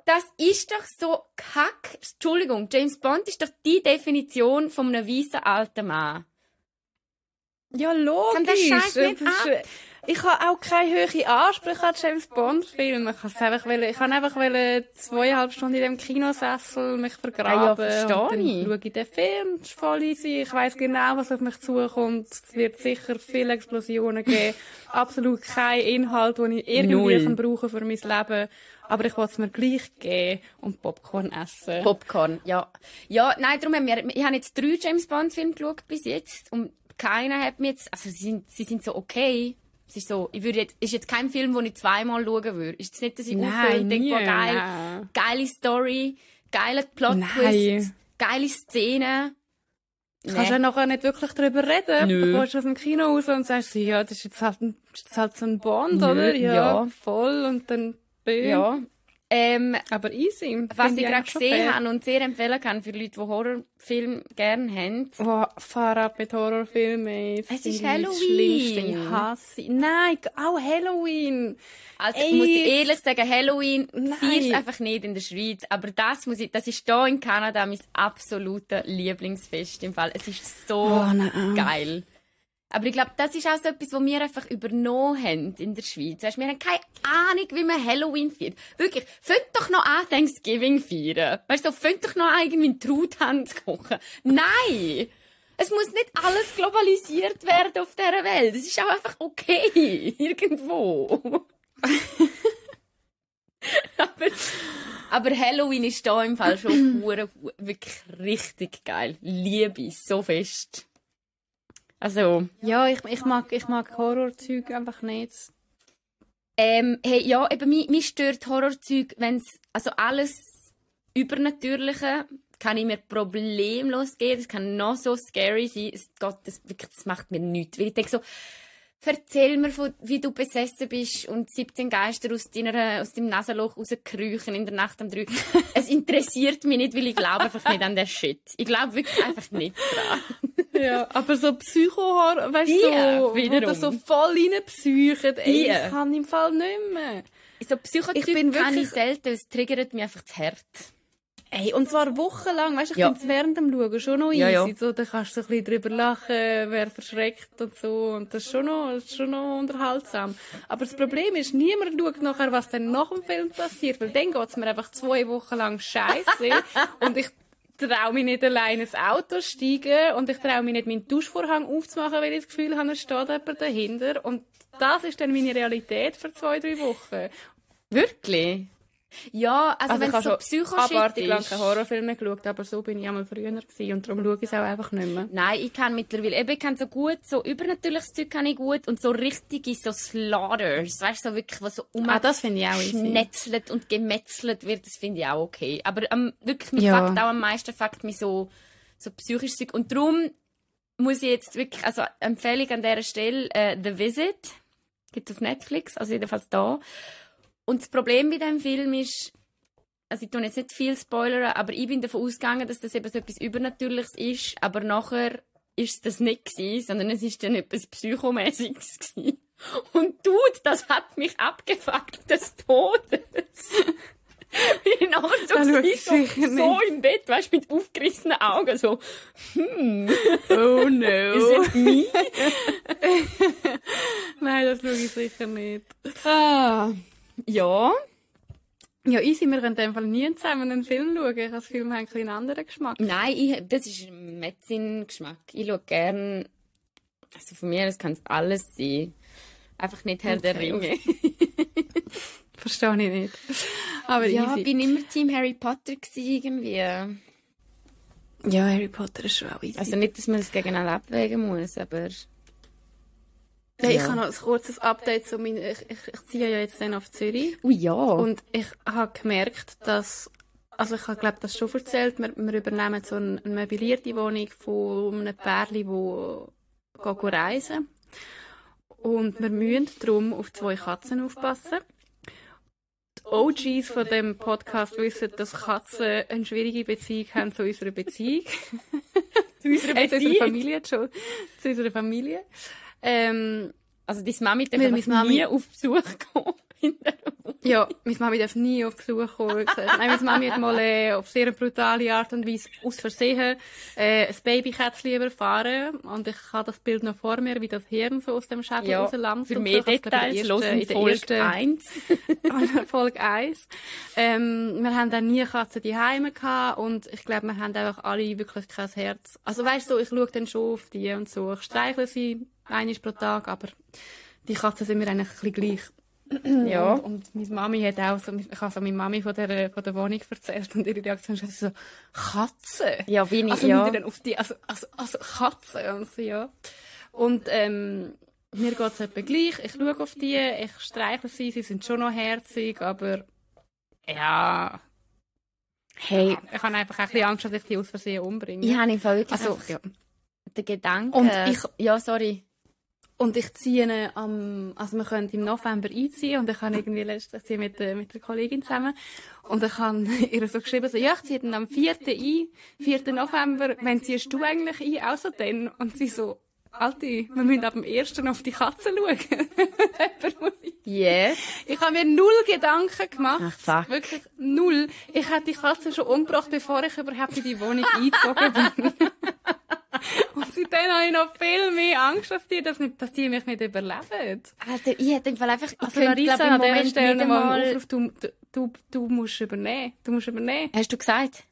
Das ist doch so kack. Entschuldigung, James Bond ist doch die Definition von einem weißen alten Mann. Ja, logisch. Kann der Scheiß nicht Das ist- Ich habe auch keine hohen Ansprüche an James Bond Filme. Ich habe einfach wollen, ich einfach wollen zweieinhalb Stunden in dem Kinosessel mich vergraben. Ah ja, verstehe und dann ich. schaue ich den Film. Ist voll easy. Ich weiss genau, was auf mich zukommt. Es wird sicher viele Explosionen geben. [LAUGHS] Absolut kein Inhalt, den ich irgendwie Null. kann brauchen für mein Leben. Aber ich will es mir gleich geben und Popcorn essen. Popcorn, ja. Ja, nein, darum haben wir, ich habe jetzt drei James Bond Filme geschaut bis jetzt und keiner hat mir jetzt, also sie sind, sie sind so okay. Es ist so, ich würde jetzt, ist jetzt kein Film, den ich zweimal schauen würde. Ist jetzt nicht, dass ich aufhöre und denke, geil, nein. geile Story, geiler Plot-Twist, geile Szene. Du kannst ja nachher nicht wirklich darüber reden. Nö. Du gehst aus dem Kino raus und sagst ja, das ist jetzt halt, das ist halt so ein Bond, Nö, oder? Ja, ja. voll. Und dann, boom. Ja. Ähm, Aber easy. was ich gerade gesehen habe und sehr empfehlen kann für Leute, die Horrorfilme gerne haben. Oh, fahr ab mit Horrorfilmen. Es ist Halloween. Ich hasse. Nein, auch Halloween. Also, Ey, muss ich ehrlich sagen, Halloween feiert einfach nicht in der Schweiz. Aber das muss ich, das ist hier in Kanada mein absoluter Lieblingsfest im Fall. Es ist so Oh, geil. Aber ich glaube, das ist auch so etwas, was wir einfach übernommen haben in der Schweiz. Weißt, wir haben keine Ahnung, wie man Halloween feiert. Wirklich, fängt doch noch an Thanksgiving feiern. Weißt du, so, fängt doch noch an, irgendwie einen Truthahn zu kochen. Nein! Es muss nicht alles globalisiert werden auf dieser Welt. Es ist auch einfach okay. [LAUGHS] Irgendwo. [LAUGHS] aber, aber Halloween ist da im Fall schon [CLEARS THROAT] wirklich richtig geil. Liebe ich so fest. Also, Ja, ich, ich mag, ich mag Horrorzeug einfach nicht. ähm, hey, ja, eben, mich, mich stört Horrorzeug, wenn's, also alles Übernatürliche kann ich mir problemlos geben. Das kann noch so scary sein. Es geht, das, das macht mir nichts. Weil ich denke so, erzähl mir, von, wie du besessen bist und 17 Geister aus, deiner, aus deinem Nasenloch rauskriechen in der Nacht am 3. [LAUGHS] es interessiert mich nicht, weil ich glaube einfach nicht an den Shit. Ich glaube wirklich einfach nicht dran. Ja, aber so Psycho-Horror, weißt du, Die, so, wiederum. so voll reinpsychen, ey, Die. ich kann im Fall nicht mehr. So Psychotyp Ich bin kann wirklich- ich selten, es triggert mich einfach das Herz. Ey, und zwar wochenlang, weißt du, ich Ja. finde es während dem Schauen schon noch easy. Ja, ja. So, da kannst du so ein bisschen drüber lachen, wer verschreckt und so. Und das ist schon noch, ist schon noch unterhaltsam. Aber das Problem ist, niemand schaut nachher, was dann nach dem Film passiert. Weil dann geht es mir einfach zwei Wochen lang scheiße. [LAUGHS] und ich traue mich nicht allein ins Auto steigen und ich traue mich nicht, meinen Duschvorhang aufzumachen, weil ich das Gefühl habe, es steht jemand dahinter. Und das ist dann meine Realität für zwei, drei Wochen. Wirklich? Ja, also, Also wenn ich es so Psychoshit abartig lange ist. Horrorfilme geschaut, aber so bin ich einmal früher gewesen und darum schaue ich es auch einfach nicht mehr. Nein, ich kann mittlerweile, eben, ich kann so gut, so übernatürliches Zeug kann ich gut und so richtige, so Slaughters, weißt du, so wirklich, was so um Ah, das finde ich auch schnetzelt und gemetzelt wird, das finde ich auch okay. Aber ähm, wirklich, mich Ja. fuckt auch am meisten fuckt mich so, so psychisches Zeug. Und darum muss ich jetzt wirklich, also Empfehlung an dieser Stelle, äh, The Visit, gibt auf Netflix, also jedenfalls da. Und das Problem bei diesem Film ist, also ich tue jetzt nicht viel spoilern, aber ich bin davon ausgegangen, dass das eben so etwas Übernatürliches ist, aber nachher ist es das nicht gewesen, sondern es ist dann etwas Psychomäßiges gewesen. Und Dude, das hat mich abgefuckt des Todes. Ich nachher so ich so, nicht. im Bett, weißt du, mit aufgerissenen Augen, so, hm, Oh is no. it me? [LAUGHS] Nein, das schaue ich sicher nicht. ah, ja. Ja, easy, wir können in dem Fall nie zusammen einen Film schauen. Ich habe das wir haben einen anderen Geschmack. Nein, ich, das ist Metzin-Geschmack. Ich schaue gern, also von mir aus kann es alles sein. Einfach nicht Herr der Okay, Ringe. [LAUGHS] Verstehe ich nicht. Aber Ja, easy. bin immer Team Harry Potter irgendwie. Ja, Harry Potter ist schon auch easy. Also nicht, dass man das gegeneinander abwägen muss, aber... ja, ich ja. habe noch ein kurzes Update zu meinen, ich, ich, ich ziehe ja jetzt dann auf Zürich. Ui, ja. Und ich habe gemerkt, dass, also ich habe glaube das schon erzählt, wir, wir übernehmen so eine, eine möblierte Wohnung von einem Pärchen, wo geht reisen. Und wir müssen darum auf zwei Katzen aufpassen. Die OGs von dem Podcast wissen, dass Katzen eine schwierige Beziehung haben zu unserer Beziehung. [LAUGHS] zu unserer Äh, zu unserer Familie, schon. Zu unserer Familie. Ähm, Also deine Mami darf Weil einfach Mami- nie auf Besuch kommen. In. Ja, meine Mami darf nie auf Besuch kommen. Nein, meine Mami hat mal äh, auf sehr brutale Art und Weise aus Versehen äh, ein Babykätzchen überfahren. Und ich habe das Bild noch vor mir, wie das Hirn so aus dem Schädel Ja, rauslangt. für mehr so. Details ich, hören in der Folge ersten, 1. [LAUGHS] Folge 1. Ähm, wir haben dann nie Katzen die Heime gehabt und ich glaube, wir haben einfach alle wirklich kein Herz. Also weißt du, ich schaue dann schon auf die und so. Ich streichle sie einmal pro Tag, aber die Katzen sind mir eigentlich ein bisschen gleich. Ja. Und, und meine Mami hat auch so, ich habe so meine Mami von der, von der Wohnung erzählt und ihre Reaktion war so, Katze? Ja, wie ich, Also, ja. dann auf die, also, also, also Katze und so, ja. Und, ähm, mir geht's etwa gleich. Ich schaue auf die, ich streichle sie, sie sind schon noch herzig, aber, ja, Hey, ich habe einfach ein bisschen Angst, dass ich die aus Versehen umbringe. ich habe im Fall wirklich also, einfach ja. den Gedanken... Und ich- Ja, sorry. Und ich ziehe ihn am, also wir können im November einziehen und ich habe irgendwie letztes ich mit, der- mit der Kollegin zusammen und ich habe [LAUGHS] ihr so geschrieben, so, ja, ich ziehe dann am 4. ein, 4. November, wann ziehst du eigentlich ein, auch so dann? Und sie so, Alti, wir müssen ab dem 1. auf die Katze schauen. [LAUGHS] Yes. ich habe mir null Gedanken gemacht. Ach. Wirklich null. Ich hätte die Katze schon umgebracht, bevor ich überhaupt in die Wohnung eingezogen bin. Und seitdem habe ich noch viel mehr Angst, dass die, das nicht, dass die mich nicht überleben. Alter, ich hätte im Fall einfach... Ich Also könnte, Larissa, glaub, im Moment nicht mal einmal... Aufruf, du, du, du musst übernehmen. Du musst übernehmen. Hast du gesagt?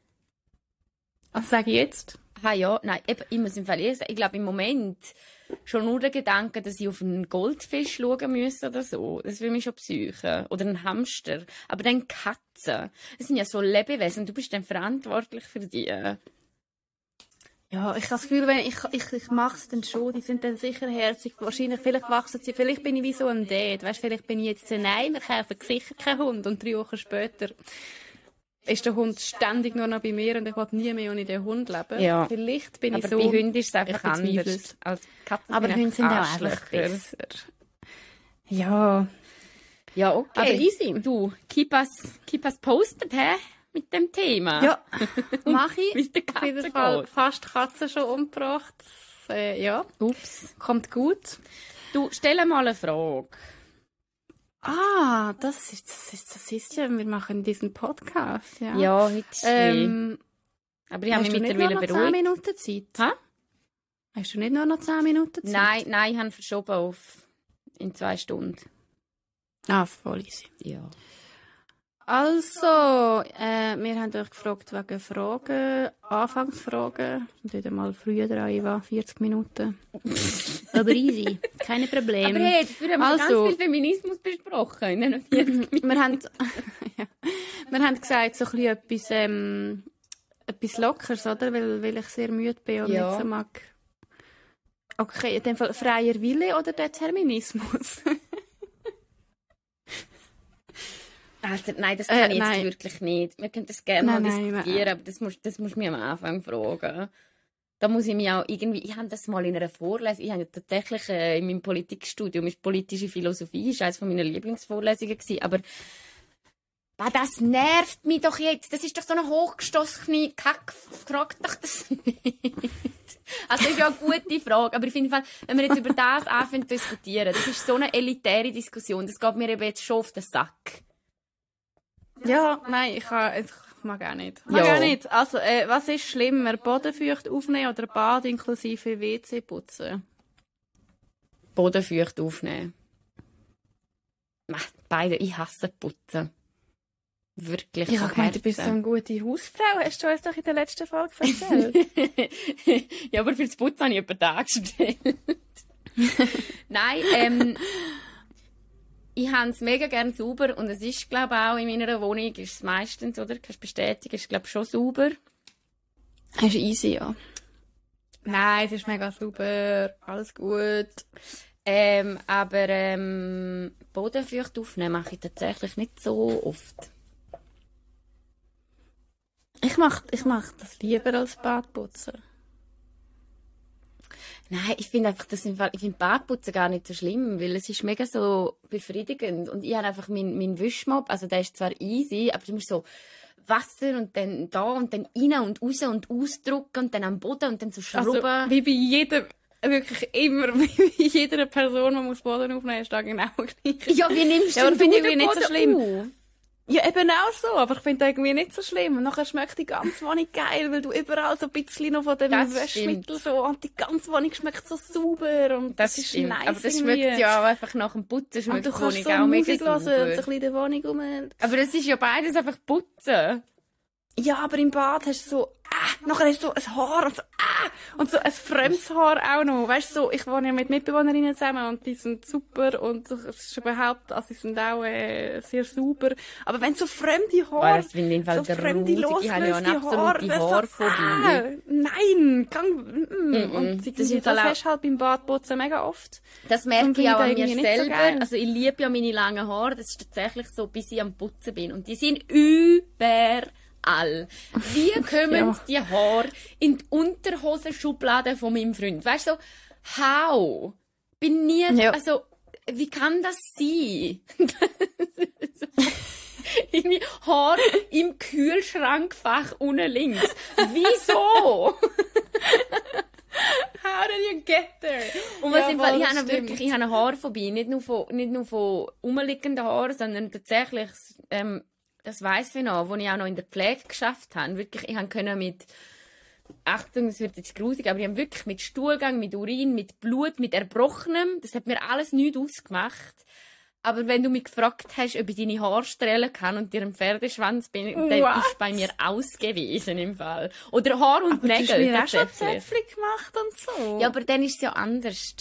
Was sage ich jetzt? Ah ja, nein, ich muss im Fall ehrlich sagen, ich glaube im Moment schon nur der Gedanke, dass ich auf einen Goldfisch schauen müsste oder so, das will mich schon psychen. Oder einen Hamster. Aber dann Katzen. Das sind ja so Lebewesen, du bist dann verantwortlich für die. Ja, ich habe das Gefühl, wenn ich, ich, ich mache es dann schon, die sind dann sicher herzig. Wahrscheinlich, vielleicht wachsen sie, vielleicht bin ich wie so ein Dad. Weißt, vielleicht bin ich jetzt nein, wir kaufen sicher keinen Hund. Und drei Wochen später ist der Hund ständig nur noch bei mir und ich will nie mehr ohne den Hund leben. Ja. Vielleicht bin Aber ich so. bei Hunden ist es einfach anders. Als Katzen aber Hunde sind auch einfach besser. Ja. Ja, okay. Aber easy. Du, keep us, keep us posted, hä? Mit dem Thema. Ja, [LAUGHS] mache ich. Es der Auf jeden Katze Fall fast Katzen schon umgebracht. Das, äh, ja, Ups. kommt gut. Du, stell mal eine Frage. Ah, das ist, das ist, das ist ja, wir machen diesen Podcast, ja. Ja, heute ist ähm, Ähm, Aber ich habe hast mich du nicht nur mittlerweile noch 10 beruhigt. Minuten Zeit? Hä? Hast du nicht nur noch 10 Minuten Zeit? Nein, nein, ich habe verschoben auf in zwei Stunden. Ah, voll easy. Ja. Also, äh, wir haben euch gefragt wegen Fragen, Anfangsfragen. Und wieder mal früher dran, Eva, 40 Minuten. [LAUGHS] Aber easy, keine Probleme. Aber hey, dafür haben wir Also- ganz viel Feminismus besprochen in den 40 [LAUGHS] Minuten. wir haben, [LAUGHS] ja, wir haben gesagt, so ein bisschen etwas, ähm, etwas Lockeres, oder? Weil, weil ich sehr müde bin und Ja. nicht so mag. Okay, in dem Fall freier Wille oder Determinismus? Alter, nein, das Äh, kann ich jetzt nein. wirklich nicht. Wir können das gerne Nein, mal diskutieren, nein. aber das musst, das musst du mir am Anfang fragen. Da muss ich mich auch irgendwie, ich habe das mal in einer Vorlesung, ich habe tatsächlich äh, in meinem Politikstudium ist politische Philosophie, ist eines meiner Lieblingsvorlesungen gewesen, aber Ah, das nervt mich doch jetzt. Das ist doch so eine hochgestossene Kack. Frag doch das [LAUGHS] nicht. Also, das ist ja eine gute Frage. Aber ich finde, wenn wir jetzt über das anfangen zu diskutieren, das ist so eine elitäre Diskussion. Das geht mir eben jetzt schon auf den Sack. Ja, nein, ich habe, ich Mag auch nicht. Mag Ja. auch nicht. Also, äh, was ist schlimmer? Bodenfeucht aufnehmen oder Bad inklusive WC putzen? Bodenfeucht aufnehmen. Ach, Beide, ich hasse Putzen. Wirklich. Ich habe gemeint, du bist so eine gute Hausfrau. Hast du uns doch in der letzten Folge erzählt? [LAUGHS] ja, aber für das Putzen habe ich jemanden angestellt. [LAUGHS] Nein, ähm, [LAUGHS] ich habe es mega gerne sauber und es ist, glaube ich, auch in meiner Wohnung ist es meistens, oder? Kannst bestätigen, ist, glaube ich, schon sauber. Das ist easy, ja. Nein, es ist mega super. Alles gut. Ähm, aber ähm, Bodenfeucht aufnehmen mache ich tatsächlich nicht so oft. Ich mach, ich mach das lieber als Bad putzen. Nein, ich finde einfach, das ich finde Badputzen gar nicht so schlimm, weil es ist mega so befriedigend und ich habe einfach meinen mein Wischmob, also der ist zwar easy, aber du musst so Wasser und dann da und dann rein und raus und ausdrücken und dann am Boden und dann so Also, schrubben. wie bei jedem, wirklich immer, [LAUGHS] wie bei jeder Person, die muss Boden aufnehmen, ist da genau gleich. ja, wie nimmst Ja, du den nicht so Boden schlimm. auf? Ja, eben auch so, aber ich finde das irgendwie nicht so schlimm. Und nachher schmeckt die ganze Wohnung geil, weil du überall so ein bisschen noch von dem Das Waschmittel so, und die ganze Wohnung schmeckt so sauber und das, ist stimmt. nice Aber das irgendwie. schmeckt ja auch einfach nach dem Putzen, Und schmeckt du die kannst Wohnung so auch mega Musik hören und so ein sauber. bisschen der Wohnung rum. Aber es ist ja beides einfach Putzen. Ja, aber im Bad hast du so, ah, nachher du so ein Haar und so, ah, und so ein fremdes Haar auch noch. Weißt du, so, ich wohne ja mit Mitbewohnerinnen zusammen und die sind super und so, es ist überhaupt, also sie sind auch äh, sehr sauber. Aber wenn so fremde Haare, das finde ich im Fall so fremde ja absolute Haare, das so, Haarphobie. ah, nein, kann, mm, Mm-mm. und Das sie, ist das, Fall auch- hast du halt beim Badputzen mega oft. Das merke ich auch das an mir so selber. geil. also ich liebe ja meine langen Haare. Das ist tatsächlich so, bis ich am Putzen bin. Und die sind überall. Wie [LAUGHS] kommen Ja. die Haare in die Unterhosenschublade von meinem Freund? Weißt du, so, how? Bin nie, Ja. also, wie kann das sein? [LAUGHS] Irgendwie Haar im Kühlschrankfach unten links. Wieso? [LAUGHS] How did you get there? Und was Ja, im Fall, ich habe wirklich, ich habe eine Haarphobie. Nicht nur von, nicht nur von umliegenden Haaren, sondern tatsächlich, ähm, das weiss ich noch, wo ich auch noch in der Pflege geschafft habe. Wirklich, ich habe können mit, Achtung, es wird jetzt grusig, aber ich habe wirklich mit Stuhlgang, mit Urin, mit Blut, mit Erbrochenem, das hat mir alles nichts ausgemacht. Aber wenn du mich gefragt hast, ob ich deine Haare strahlen kann und dir einen Pferdeschwanz bin, dann What? ist bei mir ausgewiesen im Fall. Oder Haar und Aber du hast Nägel. mir auch schon. Zäpfchen gemacht und so. Ja, aber dann ist es ja anders.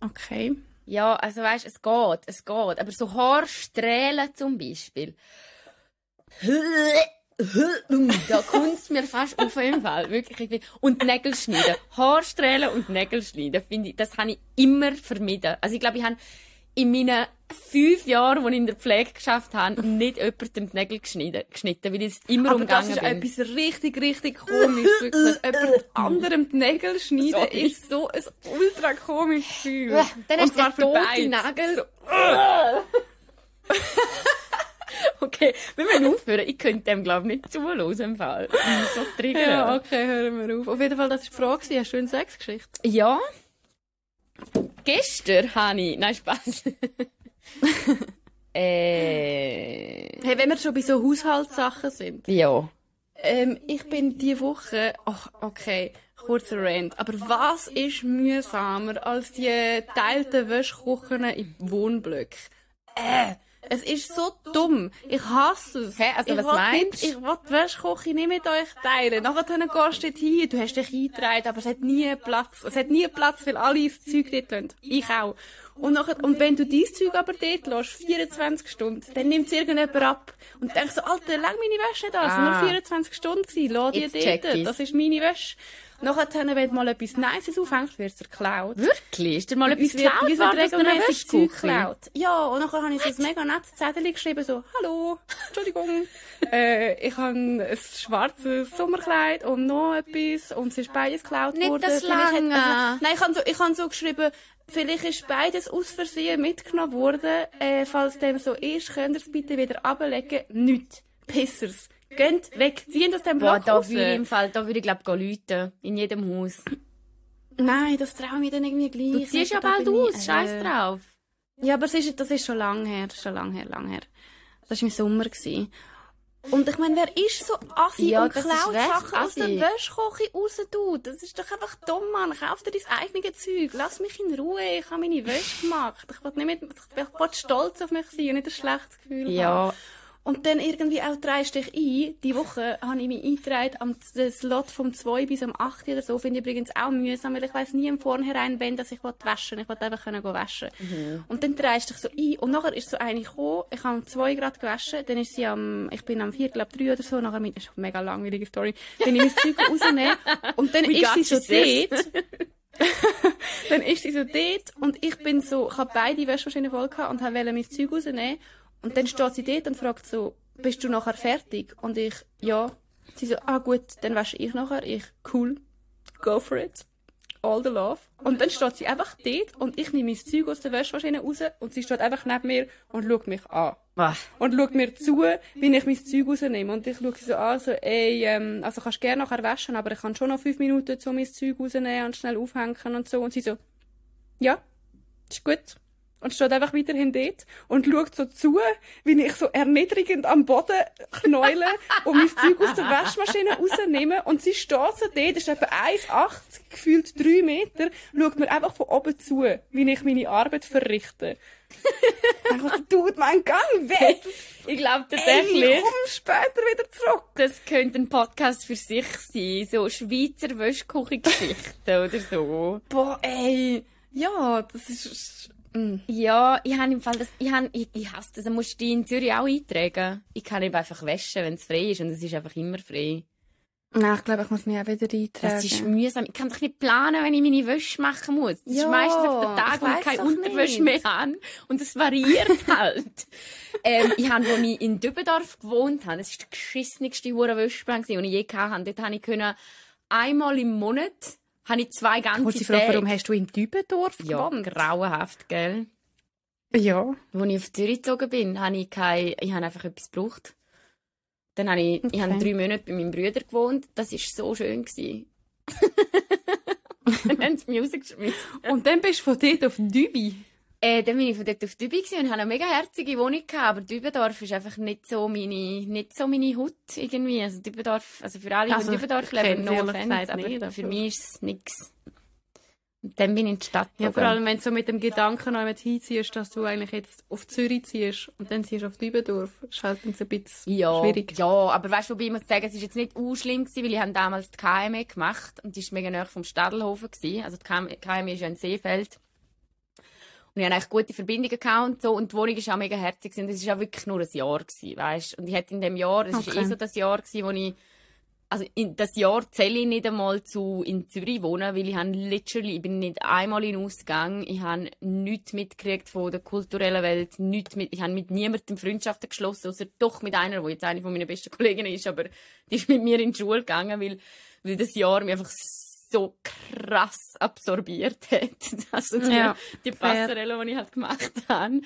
Okay. Ja, also weißt, es geht, es geht. Aber so Haarstrählen zum Beispiel. [LAUGHS] Da es mir fast auf jeden Fall. Wirklich. Und Nägel schneiden. Haarstrählen und Nägel schneiden, finde ich, das habe ich immer vermieden. Also ich glaube, ich habe in meinen fünf Jahren, wo ich in der Pflege geschafft habe, nicht jemandem die Nägel geschnitten, geschnitten weil ich es immer Aber das umgegangen ist bin. etwas richtig, richtig komisch. Wirklich. [LAUGHS] Jemand anderem die Nägel schneiden Sorry. ist so ein ultra komisches Gefühl. Dann Und zwar für beide. Nagel. [LAUGHS] okay, wir müssen aufhören. Ich könnte dem, glaube ich, nicht zuhören im Fall. Bin so triggern. Ja, okay, hören wir auf. Auf jeden Fall, das war die Frage. Hast du eine Sexgeschichte? Ja. Gestern habe ich... Nein, Spaß. [LAUGHS] äh... Hey, wenn wir schon bei so Haushaltssachen sind. Ja. Ähm, ich bin diese Woche... Ach, okay, kurzer Rant. Aber was ist mühsamer als die teilten Wäschkochen im Wohnblock? Äh, es ist so dumm. Ich hasse es. Hä, also ich was meinst Nicht, ich will die Wäschkoche nicht mit euch teilen. Nachher gehst du hin, du hast dich eingetragen, aber es hat nie Platz. Es hat nie Platz, weil alle das Zeug dort lassen. Ich auch. Und, nachher, und wenn du dein Zeug aber dort lässt, 24 Stunden, dann nimmt es irgendjemand ab. Und denkst so, Alter, lang meine Wäsche an. Es Ah. nur 24 Stunden gewesen. Lass die dort. Das ist meine Wäsche. Nachher, wenn du mal etwas Nices aufhängst, wird es geklaut. Wirklich? Ist dir mal etwas geklaut uns wird regelmäßig Zeug geklaut. Ja, und dann habe ich so ein mega nettes Zettel geschrieben, so, hallo, Entschuldigung, [LAUGHS] äh, ich habe ein schwarzes Sommerkleid und noch etwas und es ist beides geklaut Nicht worden. das Vielleicht hat- lange. Also, nein, ich habe so, ich habe so geschrieben, vielleicht ist beides aus Versehen mitgenommen worden. Äh, falls dem so ist, könnt ihr es bitte wieder ablegen. Nicht. Pissers. Geht weg. Ziehen aus dem Boah, Block da raus. würde ich im Fall, da würde ich glaube ich läuten. In jedem Haus. Nein, das traue ich mir dann irgendwie gleich. Du ziehst ja bald aus, scheiß drauf. Ja, aber es ist, das ist schon lange her, das ist schon lange her, lange her. Das war im Sommer. Gewesen. Und ich meine, wer ist so assi Ja, und das klaut Sachen aus der. Wäschkoche raus, du? Das ist doch einfach dumm, Mann. Kauf dir dein eigenes Zeug. Lass mich in Ruhe. Ich habe meine Wäsche gemacht. Ich will nicht mit, ich will stolz auf mich sein und nicht ein schlechtes Gefühl haben. Und dann irgendwie auch dreist dich ein. Die Woche habe ich mich eingetragen am Slot vom 2 bis am 8 oder so. Finde ich übrigens auch mühsam, weil ich weiss nie im Vornherein, wenn dass ich waschen will. Ich will einfach können waschen. Und dann dreist dich so ein. Und nachher ist so eine gekommen. Ich habe am 2 Grad gewaschen. Dann ist sie am, ich bin am 4, glaube 3 oder so. Nachher mit, das ist eine mega langweilige Story. Dann ich mein Zeug [LAUGHS] rausnehmen. Und dann ist sie so dort. [LAUGHS] dann ist sie so dort und ich bin so, ich habe beide Wäschmaschinen voll gehabt und wollte mein Zeug rausnehmen. Und dann steht sie dort und fragt so, bist du nachher fertig? Und ich, ja. Sie so, ah gut, dann wasche ich nachher. Ich, cool, go for it. All the love. Und dann steht sie einfach dort und ich nehme mein Zeug aus der Wäschmaschine raus und sie steht einfach neben mir und schaut mich an. Ah. Und schaut mir zu, wie ich mein Zeug rausnehme. Und ich schaue sie so an, so, ey, ähm, also kannst gerne nachher waschen, aber ich kann schon noch fünf Minuten so mein Zeug rausnehmen und schnell aufhängen und so. Und sie so, ja, ist gut. Und steht einfach weiterhin dort und schaut so zu, wie ich so erniedrigend am Boden knäule und mein Zeug aus der Waschmaschine rausnehme. Und sie steht so dort, ist etwa 1,80, gefühlt 3 Meter, schaut mir einfach von oben zu, wie ich meine Arbeit verrichte. [LAUGHS] Einfach, dude, mein Gang weg! Ich glaube Ey, tatsächlich, komm später wieder zurück! das könnte ein Podcast für sich sein. So Schweizer Wäschküchengeschichten oder so. Boah, ey! Ja, das ist... Mm. Ja, ich habe im Fall das, ich, habe, ich, ich hasse das. Dann musst du dich in Zürich auch eintragen. Ich kann eben einfach waschen, wenn es frei ist und es ist einfach immer frei. Nein, ich glaube, ich muss mich auch wieder eintragen. Das ist mühsam. Ich kann doch nicht planen, wenn ich meine Wäsche machen muss. Das ist Ja, meistens einfach der Tag, wo ich keine Unterwäsche nicht. mehr habe. Und es variiert [LAUGHS] halt. ähm, ich habe, als ich in Dübendorf gewohnt habe, das war der geschissenigste Wäschplan, den ich je hatte. Dort habe ich können, einmal im Monat, habe ich zwei ganze Kurze Frage, Tage. warum hast du in Dübendorf ja, gewohnt? grauenhaft, gell? Ja. Als ich auf Zürich gezogen bin, habe ich, kein, ich habe einfach etwas gebraucht. Dann habe ich, ich habe Okay. drei Monate bei meinem Bruder gewohnt. Das war so schön. gewesen. [LAUGHS] dann haben sie mich rausgeschmissen. Und dann bist du von dort auf Dübi. Äh, dann bin ich von dort auf Dübi und hatte eine mega herzige Wohnung gehabt, aber Dübendorf ist einfach nicht so meine, nicht so meine Haut irgendwie. Also Dübendorf, also für alle, die Also, in Dübendorf leben, no offense, aber nicht, für mich ist es nichts. Und dann bin ich in die Stadt Ja, vor allem, wenn du so mit dem Gedanken noch jemand hinziehst, dass du eigentlich jetzt auf Zürich ziehst und dann ziehst du auf Dübendorf, ist halt ein bisschen Ja, schwierig. ja, aber weißt du, wobei ich muss sagen, es ist jetzt nicht u schlimm gewesen, weil ich habe damals die KME gemacht und die ist mega nahe vom Stadelhofen gewesen. Also die KME KME ist ja in Seefeld. Und ich hatte eigentlich gute Verbindungen gehabt und so. Und die Wohnung ist auch mega herzig gewesen. Das ist auch wirklich nur ein Jahr gewesen, weißt? Und ich hatte in dem Jahr, das ist Okay. eh so das Jahr gewesen, wo ich, also in das Jahr zähle ich nicht einmal zu in Zürich wohnen, weil ich habe literally, ich bin nicht einmal in Ausgang, ich habe nichts mitgekriegt von der kulturellen Welt, nichts mit, ich habe mit niemandem Freundschaften geschlossen, außer doch mit einer, die jetzt eine von meinen besten Kolleginnen ist, aber die ist mit mir in die Schule gegangen, weil, weil das Jahr mich einfach so krass absorbiert hat. [LAUGHS] Also die, Ja, die. Passerelle, die ich halt gemacht [LAUGHS] habe.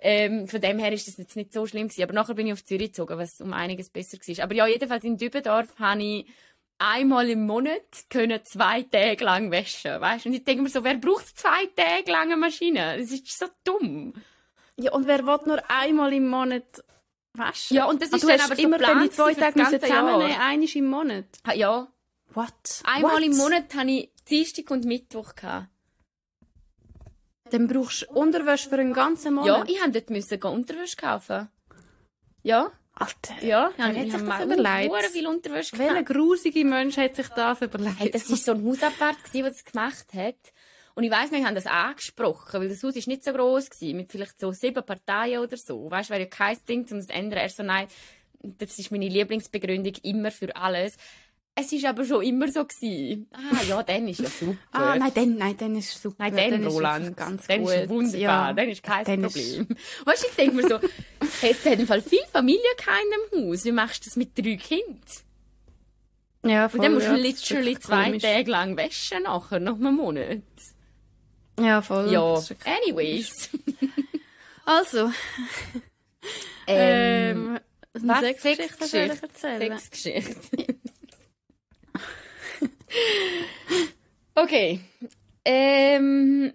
Ähm, von dem her ist das jetzt nicht so schlimm gewesen. Aber nachher bin ich auf Zürich gezogen, was um einiges besser war. Aber ja, jedenfalls in Dübendorf habe ich einmal im Monat können zwei Tage lang waschen, weißt? Und ich denke mir so, wer braucht zwei Tage lang eine Maschine? Das ist so dumm. Ja, und wer will nur einmal im Monat waschen? Ja, und das Ah, ist du dann aber so immer die geplant zwei für das Tage zusammennehmen, einmal im Monat. Ja, What? einmal What? im Monat hatte ich Dienstag und Mittwoch. Gehabt. Dann brauchst du Unterwäsche für einen ganzen Ja, Monat? ich musste dort müssen Unterwäsche kaufen. Ja, Alter. ja. Hat ich sich habe das mal überlegt? viel Unterwäsche Welcher gekauft. grusige Mensch hat sich das überlegt? Hey, das war so ein Hausabwart, gewesen, der das gemacht hat. Und ich weiss noch, ich habe das angesprochen, weil das Haus ist nicht so gross mit vielleicht so sieben Parteien oder so. Weißt du, wäre ja kein Ding, um das zu ändern. Er so, nein, das ist meine Lieblingsbegründung immer für alles. Es ist aber schon immer so gewesen. Ah, ja, dann ist ja super. Ah, nein, dann, nein, dann ist es super. Nein, dann, ist Roland, es ganz dann gut. ist wunderbar, Ja. dann ist kein Dann ist- Problem. Weißt du, ich denke mir so, [LAUGHS] es hat im Fall viel Familie in dem Haus. Wie machst du das mit drei Kindern? Ja, voll, Und dann musst du ja, ist literally zwei komisch. Tage lang waschen nachher, nach einem Monat. Ja, voll. Ja, ist anyways. [LAUGHS] Also, Ähm, ähm, was? Sexgeschichte. erzählen? Sexgeschichte. Okay. Ähm,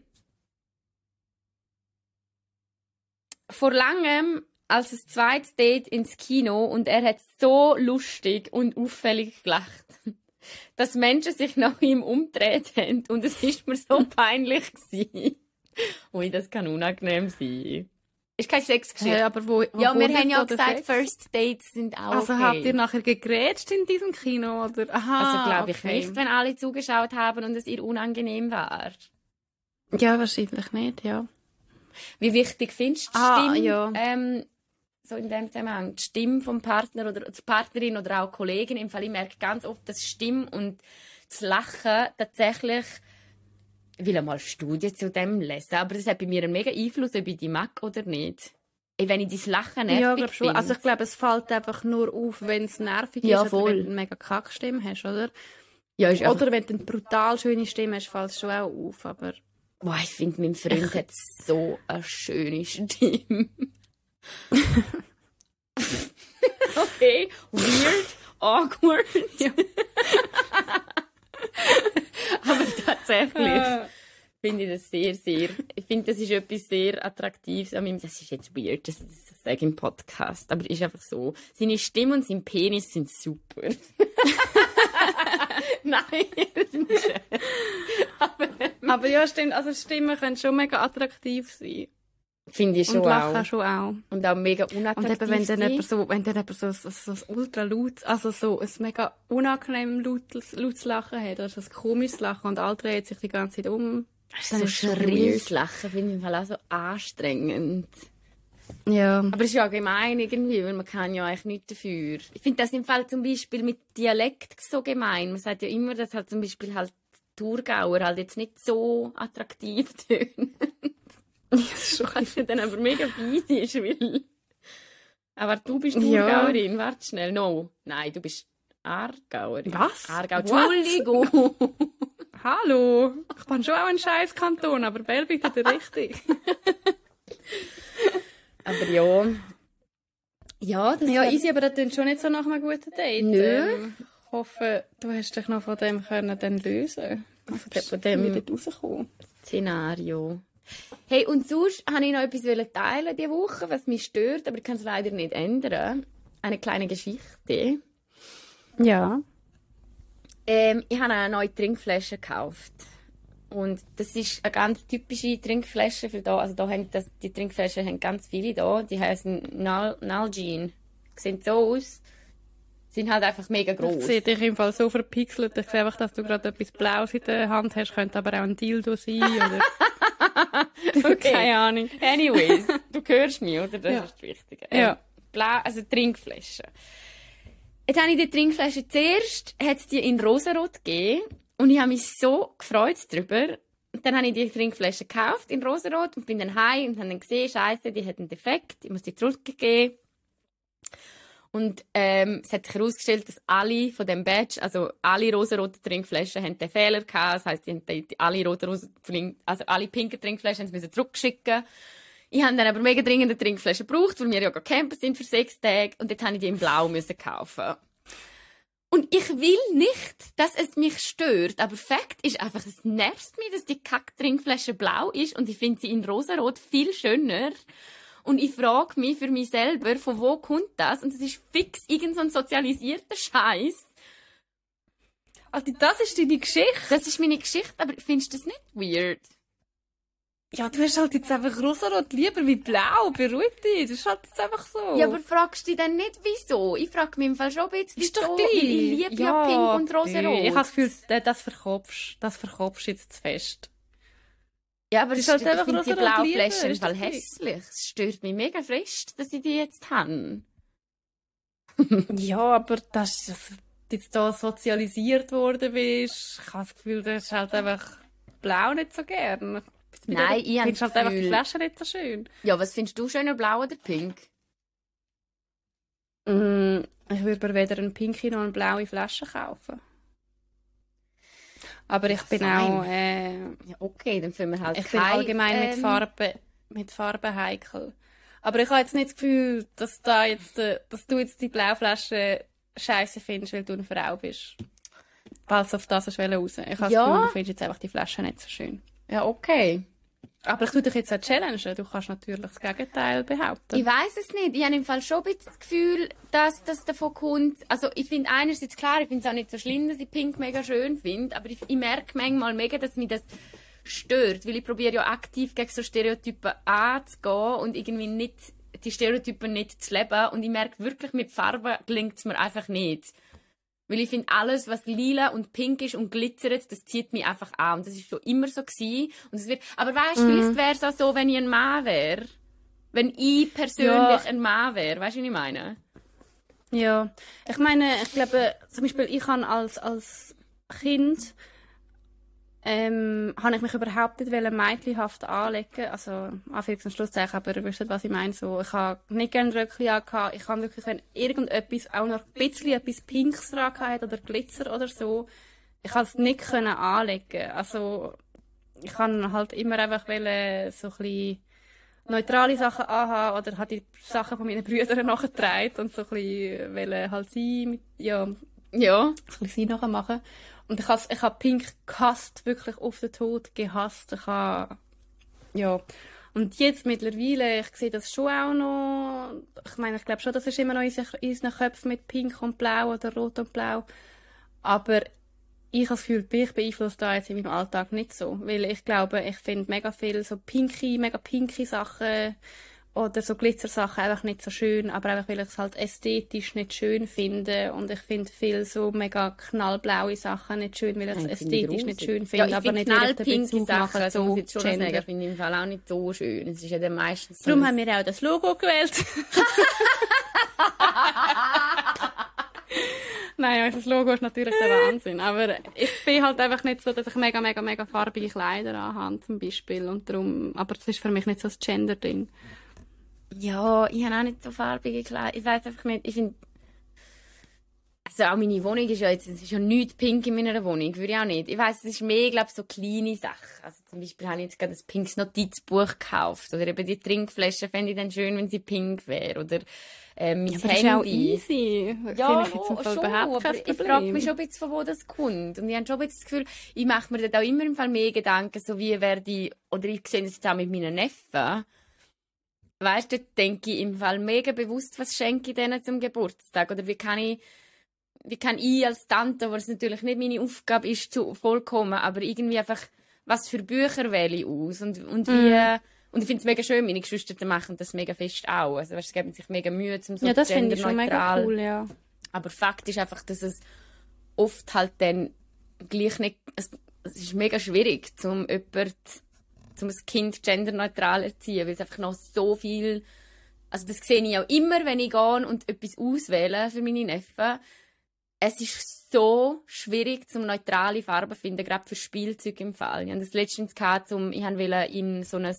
vor langem, als ein zweites Date ins Kino und er hat so lustig und auffällig gelacht, dass Menschen sich nach ihm umgedreht haben und es ist mir so peinlich gewesen. Ui, das kann unangenehm sein. Ist kein Sexgeschichte. Hey, aber wo, wo ja, wir haben ja der gesagt, Sex? First Dates sind auch Also okay. habt ihr nachher gegrätscht in diesem Kino, oder? Aha, Also glaube ich okay. nicht, wenn alle zugeschaut haben und es ihr unangenehm war. Ja, wahrscheinlich nicht, ja. Wie wichtig findest du die Ah, Stimme? ja. Ähm, so in dem Zusammenhang, die Stimme vom Partner oder die Partnerin oder auch Kollegin. Im Fall, ich merke ganz oft, dass Stimme und das Lachen tatsächlich ich will einmal Studien zu dem lesen, aber das hat bei mir einen mega Einfluss, ob ich die mag oder nicht. Wenn ich dein Lachen nervig Ja, glaub schon. Also ich glaube, es fällt einfach nur auf, wenn es nervig Ja, ist voll. oder wenn du eine mega Kackstimme hast, oder? ja, ist Oder wenn du eine brutal schöne Stimme hast, fällt es schon auch auf, aber... boah, ich finde, mein Freund hat so eine schöne Stimme. [LAUGHS] [LAUGHS] okay, weird, awkward. [LAUGHS] Aber tatsächlich finde ich das sehr, sehr. Ich finde, das ist etwas sehr Attraktives an ihm. Das ist jetzt weird, dass ich das sage im Podcast, aber ist einfach so. Seine Stimme und sein Penis sind super. [LAUGHS] Nein, Aber ja, stimmt, also Stimmen können schon mega attraktiv sein. Finde ich schon Und Lachen auch. schon auch. Und auch mega Und unattraktiv eben, wenn dann jemand so, wenn dann jemand so, so, so, so ultra laut, also so ein mega unangenehm lautes, lautes Lachen hat, oder so ein komisches Lachen und alle drehen sich die ganze Zeit um. so ist schon schrilles Lachen finde ich im Fall auch so anstrengend. Ja. Aber es ist ja gemein irgendwie, weil man kann ja eigentlich nichts dafür. Ich finde das im Fall zum Beispiel mit Dialekt so gemein. Man sagt ja immer, dass halt zum Beispiel halt Thurgauer halt jetzt nicht so attraktiv [LAUGHS] tönen. Ist ja dann aber mega fies ist, weil... Aber du bist Ja. Thurgauerin, warte schnell. No, nein, du bist Aargauerin. Was? Aargau? Entschuldigung. [LAUGHS] Hallo! Ich bin schon auch ein scheiß Kanton, aber Bell bitte der richtig. [LAUGHS] aber ja... Ja, das ja, easy, aber das klingt schon nicht so nach einem guten Date. Nö. Ähm, ich hoffe, du hast dich noch von dem können dann lösen. Also, Ja, von dem- wieder rauskommen. Szenario. Hey, und sonst wollte ich noch etwas teilen diese Woche, was mich stört, aber ich kann es leider nicht ändern. Eine kleine Geschichte. Ja. Ähm, ich habe eine neue Trinkflasche gekauft. Und das ist eine ganz typische Trinkflasche für da. Also da haben das, die Trinkflaschen haben ganz viele da. Die heißen Nal Nalgene. Sehen so aus. Sind halt einfach mega Ich groß. sehe dich im Fall so verpixelt. Ich sehe einfach, dass du gerade etwas Blaues in der Hand hast. Könnte aber auch ein Dildo sein. Oder [LAUGHS] keine Ahnung. Anyways, du hörst mich, oder? Das Ja. ist das Wichtige. Ja. Ähm, Blau, also Trinkflasche. Jetzt habe ich die Trinkflasche zuerst, hat es die in rosarot gegeben. Und ich habe mich so gefreut darüber. Dann habe ich die Trinkflasche gekauft in rosarot und bin dann heim und habe dann gesehen, Scheiße, die hat einen Defekt, ich muss die zurückgeben. Und ähm, es hat sich herausgestellt, dass alle von dem Badge, also alle rosaroten Trinkflaschen, haben den Fehler gehabt. Das heisst, die die, die, alle roten, also alle pinken Trinkflaschen haben sie zurückschicken. Ich habe dann aber mega dringend eine Trinkflasche gebraucht, weil wir ja campen sind für sechs Tage. Und jetzt habe ich die in Blau müssen kaufen. Und ich will nicht, dass es mich stört. Aber Fakt ist einfach, es nervt mich, dass die Kack-Trinkflasche blau ist und ich finde sie in rosarot viel schöner. Und ich frage mich für mich selber, von wo kommt das? Und es ist fix irgend so ein sozialisierter Scheiß. Also, das ist deine Geschichte. Das ist meine Geschichte, aber findest du das nicht weird? Ja, du hast halt jetzt einfach rosarot lieber wie blau. Beruhig dich. Das ist halt jetzt einfach so. Ja, aber fragst du dich dann nicht, wieso? Ich frage mich im Fall schon ein bisschen, ist doch wieso, gleich. weil ich liebe ja, Pink und Rosarot. Ich habe das Gefühl, da- das verkopfst, das verkopfst jetzt zu fest. Ja, aber Es es ist halt einfach finde die blaue Flasche im Fall hässlich. Es stört mich mega frisch, dass ich die jetzt habe. Ja, aber das, dass du jetzt da sozialisiert worden bist, ich habe das Gefühl, du hast halt einfach blau nicht so gern. Nein, ich habe das halt einfach die Flasche nicht so schön. Ja, was findest du schöner, blau oder pink? Mm, ich würde mir weder eine pinke noch eine blaue Flasche kaufen. Aber ich bin Fein. auch, äh, Ja, okay, dann finden wir halt ich bin kein, allgemein mit ähm, Farben, mit Farben heikel. Aber ich habe jetzt nicht das Gefühl, dass, da jetzt, äh, dass du jetzt die Blauflasche scheiße findest, weil du eine Frau bist. Falls auf das raus. Ich habe Ja. das Gefühl, du findest jetzt einfach die Flasche nicht so schön. Ja, okay. Aber ich tue dich jetzt auch challengen. Du kannst natürlich das Gegenteil behaupten. Ich weiß es nicht. Ich habe im Fall schon ein bisschen das Gefühl, dass das davon kommt. Also ich finde einerseits klar, ich finde es auch nicht so schlimm, dass ich Pink mega schön finde, aber ich, ich merke manchmal mega, dass mich das stört, weil ich probiere ja aktiv gegen so Stereotypen anzugehen und irgendwie nicht die Stereotypen nicht zu leben und ich merke wirklich, mit Farben gelingt es mir einfach nicht. Weil ich finde, alles, was lila und pink ist und glitzert, das zieht mich einfach an. Und das ist schon immer so gewesen. Und es wird, aber weißt du, mhm. vielleicht wäre es auch so, wenn ich ein Mann wäre. Wenn ich persönlich ja. ein Mann wäre. Weißt du, was ich meine? Ja. Ich meine, ich glaube, zum Beispiel, ich kann als, als Kind ähm, habe ich mich überhaupt nicht mädchenhaft anlegen also Anführungs- und Schlusszeichen, aber ihr wisst, was ich meine. So, ich habe nicht gerne Röckchen angehabt. Ich habe wirklich, wenn irgendetwas auch noch ein bisschen etwas Pinks dran hat oder Glitzer oder so, ich konnte es nicht können anlegen. Also ich kann halt immer einfach wollen, so ein bisschen neutrale Sachen anhaben oder hat die Sachen von meinen Brüdern [LAUGHS] nachgetragen und so ein bisschen wollen halt sein, mit, ja, ja, ein bisschen sie nachher machen. Und ich habe ich hab Pink gehasst, wirklich auf den Tod gehasst. Ich habe, ja. Und jetzt mittlerweile, ich sehe das schon auch noch, ich meine, ich glaube schon, das ist immer noch in unseren Köpfen mit Pink und Blau oder Rot und Blau. Aber ich habe das Gefühl, ich beeinflusst da jetzt in meinem Alltag nicht so. Weil ich glaube, ich finde mega viel so pinky, mega pinky Sachen oder so Glitzersachen einfach nicht so schön, aber einfach weil ich es halt ästhetisch nicht schön finde und ich finde viel so mega knallblaue Sachen nicht schön, weil ich es ästhetisch nicht schön finde, ja, aber nicht knallpinke Sachen, machen, so muss ich schon sagen, finde ich im Fall auch nicht so schön. Es ist ja dann meistens so Darum haben wir auch das Logo gewählt. [LAUGHS] Nein, das Logo ist natürlich der Wahnsinn. Aber ich bin halt einfach nicht so, dass ich mega, mega, mega farbige Kleider anhabe, zum Beispiel. Und darum, aber das ist für mich nicht so das Gender-Ding. Ja, ich habe auch nicht so farbige Kleider. Ich weiß einfach nicht. Ich finde. Also auch meine Wohnung ist ja jetzt, es ist ja nichts pink in meiner Wohnung, würde ich auch nicht. Ich weiß, es ist mehr, glaube so kleine Sachen. Also zum Beispiel habe ich jetzt gerade ein pinkes Notizbuch gekauft. Oder eben die Trinkflasche fände ich dann schön, wenn sie pink wäre. Oder ähm, mein ja, Handy. Das ist auch easy. Ja, ich, jetzt schon, aber ich frage mich schon ein bisschen, von wo das kommt. Und ich habe schon ein bisschen das Gefühl, ich mache mir dann auch immer im Fall mehr Gedanken, so wie werde ich, oder ich sehe das jetzt auch mit meinen Neffen, weißt du, denke ich im Fall mega bewusst, was schenke ich denen zum Geburtstag oder wie kann ich wie kann ich als Tante, was natürlich nicht meine Aufgabe ist, zu vollkommen, aber irgendwie einfach, was für Bücher wähle ich aus und, und wie, mm. und ich finde es mega schön, meine Geschwister machen das mega fest auch, also weißt, es geben sich mega Mühe, zum so Ja, das finde ich schon mega cool, ja. Aber Fakt ist einfach, dass es oft halt dann gleich nicht, es, es ist mega schwierig, zum jemanden um ein Kind genderneutral erziehen, weil es einfach noch so viel, also das sehe ich auch immer, wenn ich gehe und etwas auswähle für meine Neffen. Es ist so schwierig, zum neutrale Farben zu finden, gerade für Spielzeug im Fall. Ich hatte das letztens gehabt, um, ich wollte in so ein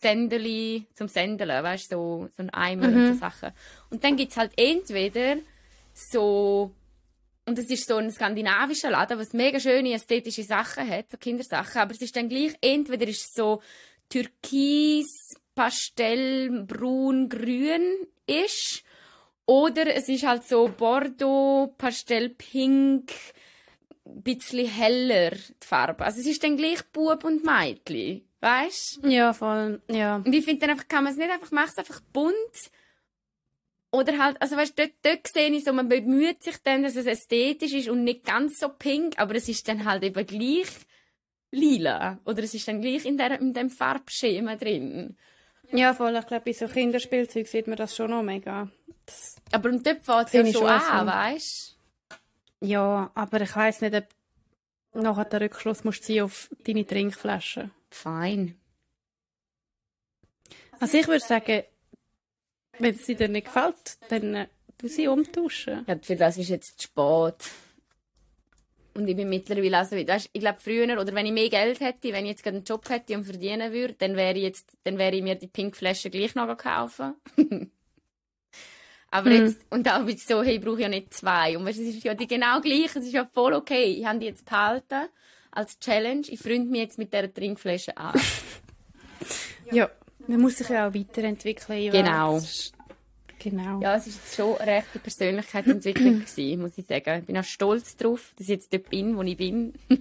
Sendeli zum Sendeln, weißt du, so, so ein Eimer mhm. und so Sachen. Und dann gibt es halt entweder so und es ist so ein skandinavischer Laden, was mega schöne ästhetische Sachen hat, so Kindersachen. Aber es ist dann gleich, entweder ist es so türkis, pastell, braun, grün ist. Oder es ist halt so Bordeaux, Pastell, Pink, bisschen heller die Farbe. Also es ist dann gleich Bub und Mädchen. Weißt Ja, voll. Ja. Und ich finde dann einfach, kann man es nicht einfach, mach es einfach bunt oder halt, also weißt, dort, dort sehe ich so, man bemüht sich dann, dass es ästhetisch ist und nicht ganz so pink, aber es ist dann halt eben gleich lila. Oder es ist dann gleich in, der, in dem Farbschema drin. Ja, voll. Ich glaube, bei so Kinderspielzeug sieht man das schon noch mega. Das aber und dort fängt es ja schon an, weißt Ja, aber ich weiss nicht, ob nachher der Rückschluss musst ziehen auf deine Trinkflasche. Fein. Also ich würde sagen, wenn es dir nicht gefällt, dann äh, du sie umtauschen. Ja, für das ist jetzt zu spät. Und ich bin mittlerweile also, weißt, ich glaube früher, oder wenn ich mehr Geld hätte, wenn ich jetzt einen Job hätte und verdienen würde, dann wäre ich jetzt, dann wäre ich mir die Pinkflasche gleich noch kaufen. [LAUGHS] Aber hm. jetzt, und da bin ich so, hey, ich brauche ja nicht zwei. Und weißt, es ist ja die genau gleich, es ist ja voll okay. Ich habe die jetzt behalten als Challenge. Ich freue mich jetzt mit dieser Trinkflasche an. [LAUGHS] ja. Man muss sich ja auch weiterentwickeln. Genau. Genau. Ja, es war jetzt schon eine rechte Persönlichkeitsentwicklung [CLEARS THROAT] gewesen, muss ich sagen. Ich bin auch stolz darauf, dass ich jetzt dort bin, wo ich bin. [LAUGHS]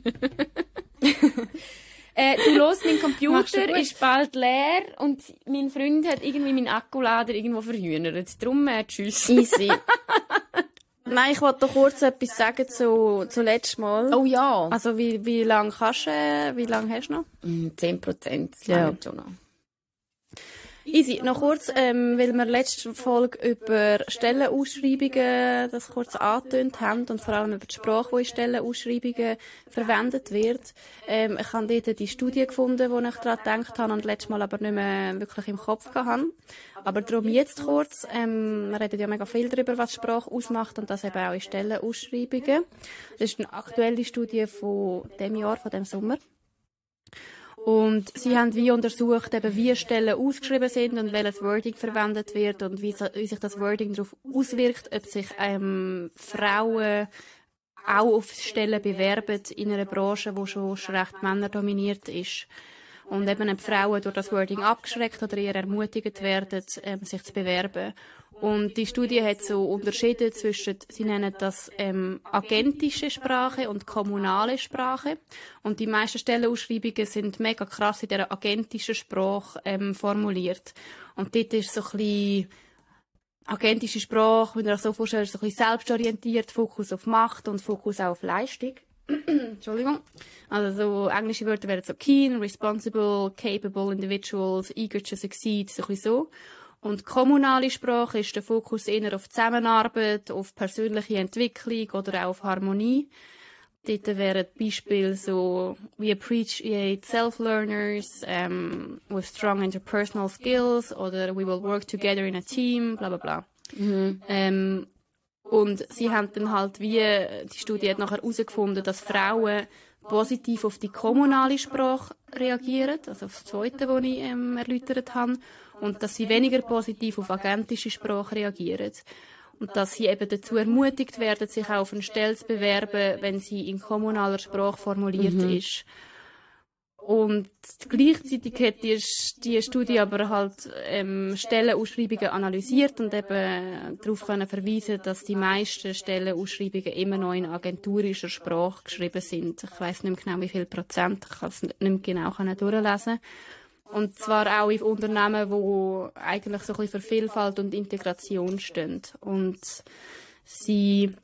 Äh, du los, mein Computer ist bald leer und mein Freund hat irgendwie meinen Akkulader irgendwo verhühnert. Drum, äh, tschüss. Easy. [LAUGHS] Nein, ich wollte kurz etwas sagen zu, zu letztes Mal. Oh ja. Also, wie, wie lange kannst du, äh, wie lange hast du noch? Mm, 10 Prozent, das Ja. schon noch. Easy. Noch kurz, ähm, weil wir letzte Folge über Stellenausschreibungen das kurz angetönt haben und vor allem über die Sprache, die in Stellenausschreibungen verwendet wird. Ähm, ich habe dort die Studie gefunden, wo ich daran gedacht habe und letztes Mal aber nicht mehr wirklich im Kopf hatte. Aber darum jetzt kurz, ähm, wir reden ja mega viel darüber, was Sprache ausmacht und das eben auch in Stellenausschreibungen. Das ist eine aktuelle Studie von dem Jahr, von dem Sommer. Und sie haben wie untersucht, eben wie Stellen ausgeschrieben sind und welches Wording verwendet wird und wie, wie sich das Wording darauf auswirkt, ob sich ähm, Frauen auch auf Stellen bewerben in einer Branche, die schon recht männerdominiert ist. Und eben ob Frauen durch das Wording abgeschreckt oder eher ermutigt werden, ähm, sich zu bewerben. Und die Studie hat so unterschieden zwischen, sie nennen das ähm, agentische Sprache und kommunale Sprache. Und die meisten Stellenausschreibungen sind mega krass in dieser agentischen Sprache ähm, formuliert. Und dort ist so ein bisschen agentische Sprache, wenn ihr euch so vorstellt, so ein bisschen selbstorientiert, Fokus auf Macht und Fokus auch auf Leistung. [CLEARS THROAT] Entschuldigung. Also so englische Wörter wären so keen, responsible, capable individuals, eager to succeed, so ein bisschen so. Und kommunale Sprache ist der Fokus eher auf Zusammenarbeit, auf persönliche Entwicklung oder auch auf Harmonie. Dort wären Beispiele so, we appreciate self-learners um, with strong interpersonal skills oder we will work together in a team, bla bla bla. Ähm, und sie haben dann halt wie, die Studie hat nachher herausgefunden, dass Frauen positiv auf die kommunale Sprache reagieren, also auf das Zweite, was ich ähm, erläutert habe, und dass sie weniger positiv auf agentische Sprache reagieren. Und dass sie eben dazu ermutigt werden, sich auch auf eine Stelle zu bewerben, wenn sie in kommunaler Sprache formuliert ist. Und gleichzeitig hat die, die Studie aber halt ähm, Stellenausschreibungen analysiert und eben darauf können verweisen, dass die meisten Stellenausschreibungen immer noch in agenturischer Sprache geschrieben sind. Ich weiß nicht mehr genau, wie viel Prozent. Ich kann es nicht mehr genau durchlesen. Und zwar auch in Unternehmen, wo eigentlich so ein bisschen für Vielfalt und Integration stehen. Und sie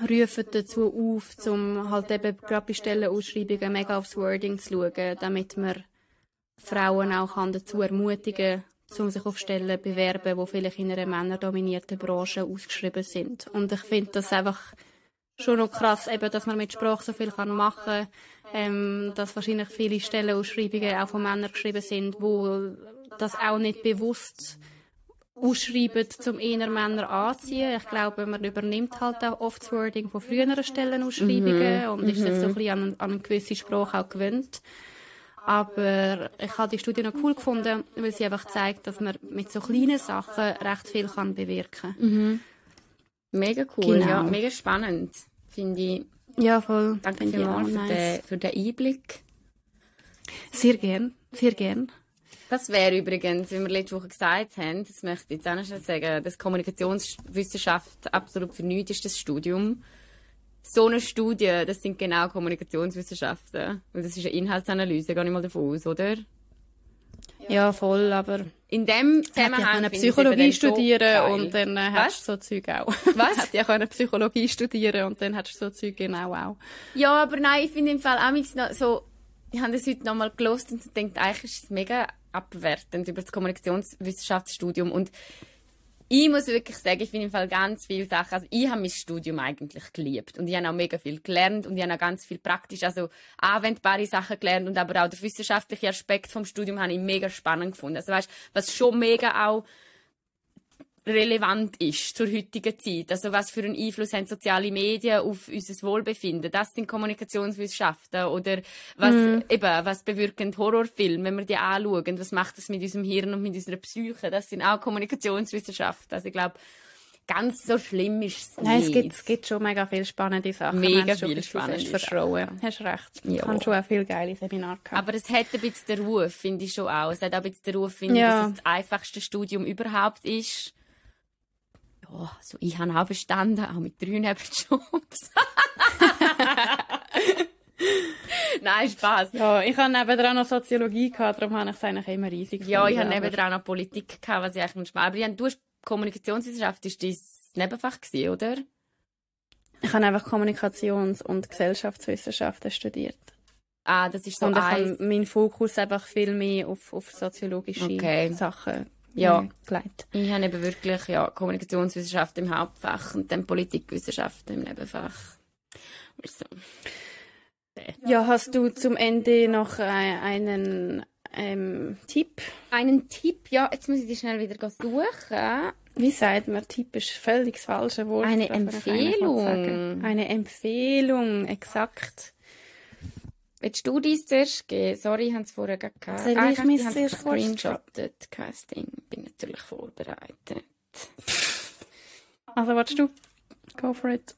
rufen dazu auf, um halt eben gerade bei Stellenausschreibungen mega aufs Wording zu schauen, damit man Frauen auch dazu ermutigen um sich auf Stellen zu bewerben, die vielleicht in einer männerdominierten Branche ausgeschrieben sind. Und ich finde das einfach schon noch krass, eben, dass man mit Sprache so viel kann machen kann, ähm, dass wahrscheinlich viele Stellenausschreibungen auch von Männern geschrieben sind, wo das auch nicht bewusst ausschreiben, zum eher Männer anziehen. Ich glaube, man übernimmt halt auch oft das Wording von früheren Stellenausschreibungen und ist jetzt so ein bisschen an, an eine gewisse Sprache auch gewöhnt. Aber ich habe die Studie noch cool gefunden, weil sie einfach zeigt, dass man mit so kleinen Sachen recht viel kann bewirken kann. Mega cool, Genau. ja, mega spannend. Finde ich. Ja, voll. Danke vielmals auch für, nice. den, für den Einblick. Sehr gern, sehr gern. Das wäre übrigens, wie wir letzte Woche gesagt haben, das möchte ich jetzt auch noch schnell sagen, dass Kommunikationswissenschaft absolut für nichts ist, das Studium. So eine Studie, das sind genau Kommunikationswissenschaften. Und das ist eine Inhaltsanalyse, gehe ich mal davon aus, oder? Ja, voll, aber In dem Zusammenhang ja Psychologie schon studieren und dann äh, hättest du so Zeug auch. Was? [LAUGHS] hätte ja können Psychologie studieren und dann hättest du so Zeug genau auch. Ja, aber nein, ich finde im Fall noch so, ich habe das heute nochmal gelost und denkt, eigentlich ist es mega abwertend über das Kommunikationswissenschaftsstudium und ich muss wirklich sagen, ich finde im Fall ganz viele Sachen, also ich habe mein Studium eigentlich geliebt und ich habe auch mega viel gelernt und ich habe auch ganz viel praktisch, also anwendbare Sachen gelernt und aber auch der wissenschaftliche Aspekt vom Studium habe ich mega spannend gefunden. Also weißt, was schon mega auch relevant ist zur heutigen Zeit. Also was für einen Einfluss haben soziale Medien auf unser Wohlbefinden? Das sind Kommunikationswissenschaften oder was eben was bewirken Horrorfilme, wenn wir die anschauen? Was macht das mit unserem Hirn und mit unserer Psyche? Das sind auch Kommunikationswissenschaften. Also ich glaube, ganz so schlimm ist es Nein, es nicht. gibt, es gibt schon mega viele spannende Sachen. Mega viele spannende fest verschrauen. Hast recht. Ja. Ich habe schon auch viele geile Seminare gehabt. Aber es hat ein bisschen den Ruf, finde ich schon auch. Es hat auch ein bisschen den Ruf, finde Ja. ich, dass es das einfachste Studium überhaupt ist. Ja, also ich habe auch bestanden, auch mit drei Nebenjobs. [LAUGHS] Nein, Spaß. Ja, ich habe nebenan noch Soziologie gehabt, darum habe ich es eigentlich immer riesig Ja, ich gefunden, habe nebenan auch noch Politik gehabt, was ich eigentlich nicht Aber du hast Kommunikationswissenschaft, ist dein Nebenfach gewesen, oder? Ich habe einfach Kommunikations- und Gesellschaftswissenschaften studiert. Ah, das ist so und ich eins. habe meinen Fokus einfach viel mehr auf, auf soziologische Okay. Sachen Ja. äh, gelegt. Ich habe eben wirklich ja, Kommunikationswissenschaft im Hauptfach und dann Politikwissenschaft im Nebenfach. Also, Ja, hast du zum Ende noch äh, einen ähm, Tipp? Einen Tipp, ja, jetzt muss ich die schnell wieder suchen. Wie sagt man, Tipp ist völlig das falsche Wort. Eine. Empfehlung. Eine Empfehlung, exakt. Willst du dies zuerst geben? Sorry, ich habe es vorher gerade gehabt. Soll ich ich mich habe zuerst es gescreenshottet. Kein Ding. Bin natürlich vorbereitet. Also, willst du? Go for it.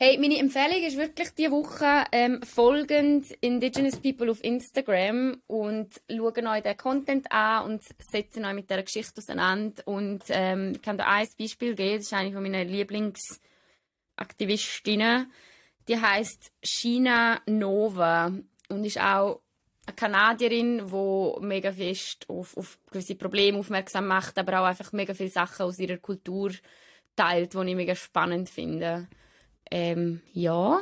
Hey, meine Empfehlung ist wirklich diese Woche ähm, folgend Indigenous People auf Instagram und schauen euch den Content an und setzen euch mit dieser Geschichte auseinander. Und ähm, ich kann da ein Beispiel geben. Das ist eine von meinen Lieblingsaktivistinnen. Die heißt Shina Nova und ist auch eine Kanadierin, die mega fest auf, auf gewisse Probleme aufmerksam macht, aber auch einfach mega viele Sachen aus ihrer Kultur teilt, die ich mega spannend finde. Ähm, ja,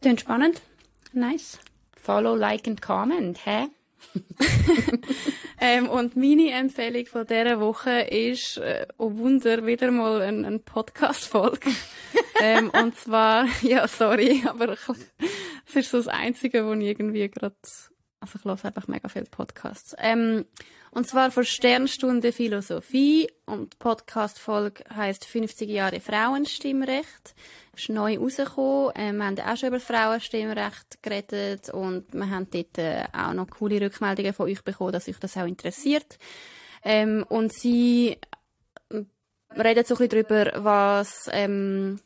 Klingt spannend. Nice. follow, like and comment, hä? [LAUGHS] Ähm, und meine Empfehlung von dieser Woche ist, äh, oh Wunder, wieder mal ein, ein Podcast-Folge. [LAUGHS] ähm, und zwar, [LAUGHS] ja, sorry, aber es ist so das Einzige, wo ich irgendwie gerade, also ich höre einfach mega viele Podcasts. Ähm, und zwar von Sternstunde Philosophie und die Podcast-Folge heisst 50 Jahre Frauenstimmrecht. Ist neu rausgekommen. Ähm, wir haben auch schon über Frauenstimmrecht geredet und wir haben dort äh, auch noch coole Rückmeldungen von euch bekommen, dass euch das auch interessiert. Ähm, und sie ähm, reden so ein bisschen darüber, was, ähm,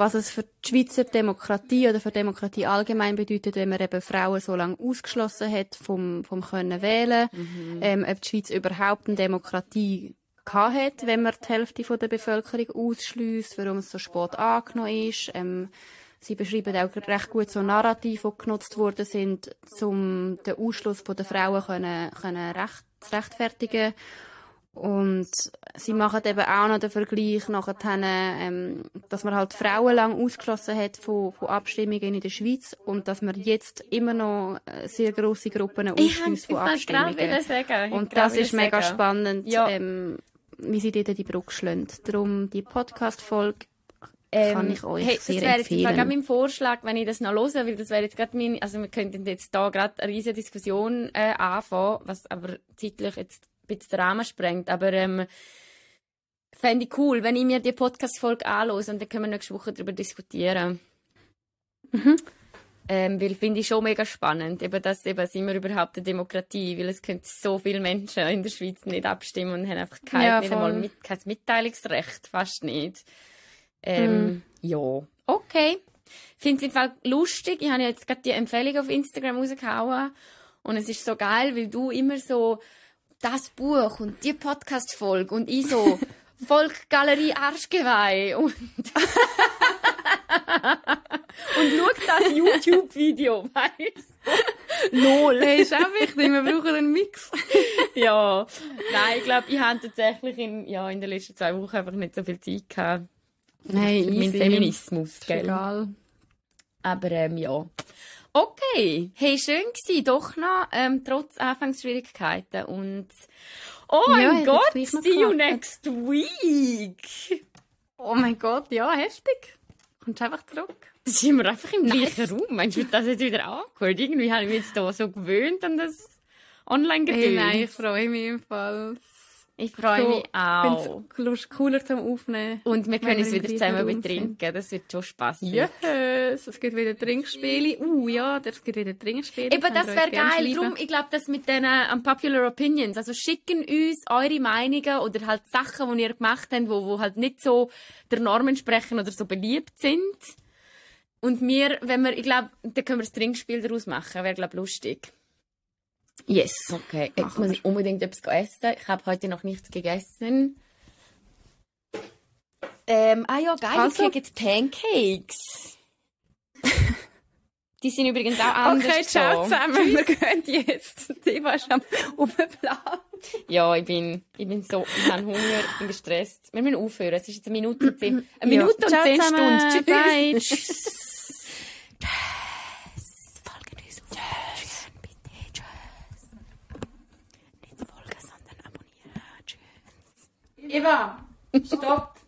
was es für die Schweizer Demokratie oder für Demokratie allgemein bedeutet, wenn man eben Frauen so lange ausgeschlossen hat vom, vom können wählen, ähm, ob die Schweiz überhaupt eine Demokratie hat, wenn man die Hälfte von der Bevölkerung ausschließt, warum es so spät angenommen ist. Ähm, sie beschreiben auch recht gut so Narrative, die genutzt worden sind, um den Ausschluss von der Frauen können, können recht, zu rechtfertigen. Und sie machen eben auch noch den Vergleich nachher, ähm, dass man halt Frauen lang ausgeschlossen hat von, von Abstimmungen in der Schweiz und dass man jetzt immer noch äh, sehr grosse Gruppen ausschließt von Abstimmungen. sagen. Und das ist mega spannend, Ja. ähm, wie sie dort die Brücke schlagen. Darum die Podcast-Folge Ähm, kann ich euch hey, sehr das wäre jetzt empfehlen. gerade mein Vorschlag, wenn ich das noch höre, weil das wäre jetzt gerade mein, also wir könnten jetzt da gerade eine riesige Diskussion äh, anfangen, was aber zeitlich jetzt bisschen den Rahmen sprengt, aber ähm, fände ich cool, wenn ich mir die Podcast-Folge anhöre und dann können wir nächste Woche darüber diskutieren. Mhm. Ähm, weil finde ich schon mega spannend, eben das eben sind wir überhaupt eine Demokratie, weil es können so viele Menschen in der Schweiz nicht abstimmen und haben einfach kein, Ja, nicht einmal mit, kein Mitteilungsrecht, fast nicht. Ähm, Ja. Okay. Finde es im Fall lustig. Ich habe ja jetzt gerade die Empfehlung auf Instagram rausgehauen. Und es ist so geil, weil du immer so das Buch und die Podcast-Folge und ich so [LAUGHS] Volkgalerie Arschgeweih und, [LAUGHS] und schau das YouTube-Video, [LAUGHS] weißt Lol. Hey, ist auch wichtig, wir brauchen einen Mix. Ja. Nein, ich glaube, ich habe tatsächlich in, ja, in den letzten zwei Wochen einfach nicht so viel Zeit gehabt. Nein, Für meinen Feminismus, gell? egal. Aber ähm, ja. Okay, hey, schön gsi, doch noch, ähm, trotz Anfangsschwierigkeiten und oh Ja, mein hat Gott, see you geklappt. next week. Oh mein Gott, ja, heftig. Kommst einfach zurück. Das ist immer einfach im Nice. gleichen Raum. Meinst du, das jetzt wieder angehört? Irgendwie habe ich mich jetzt da so gewöhnt an das Online-Gedöns. Hey, nein, ich freue mich im Fall. Ich freue mich Ich auch. finde es cooler zum Aufnehmen. Und wir können es wieder zusammen betrinken. Das wird schon Spaß. Yes, es gibt wieder Trinkspiele. Uh, ja, es gibt wieder Trinkspiele. Eben, das wäre geil. Drum, ich glaube, das mit den unpopular opinions. Also schicken uns eure Meinungen oder halt Sachen, die ihr gemacht habt, wo, wo halt nicht so der Norm entsprechen oder so beliebt sind. Und wir, wenn wir, ich glaube, dann können wir das Trinkspiel daraus machen. Wäre, glaube lustig. Yes. Okay, jetzt Machen muss ich unbedingt etwas essen. Ich habe heute noch nichts gegessen. Ähm, ah ja, geil, Also. ich kriege jetzt Pancakes. [LAUGHS] Die sind übrigens auch anders Okay, ciao zusammen. Wir gehen jetzt. Die war schon umplan. Ja, ich bin, ich bin so, ich habe Hunger, ich bin gestresst. Wir müssen aufhören. Es ist jetzt eine Minute und zehn, eine Ja. Minute und Ciao zehn. Stunden. Bye. Tschüss. [LAUGHS] Tschüss. Eva, stopp.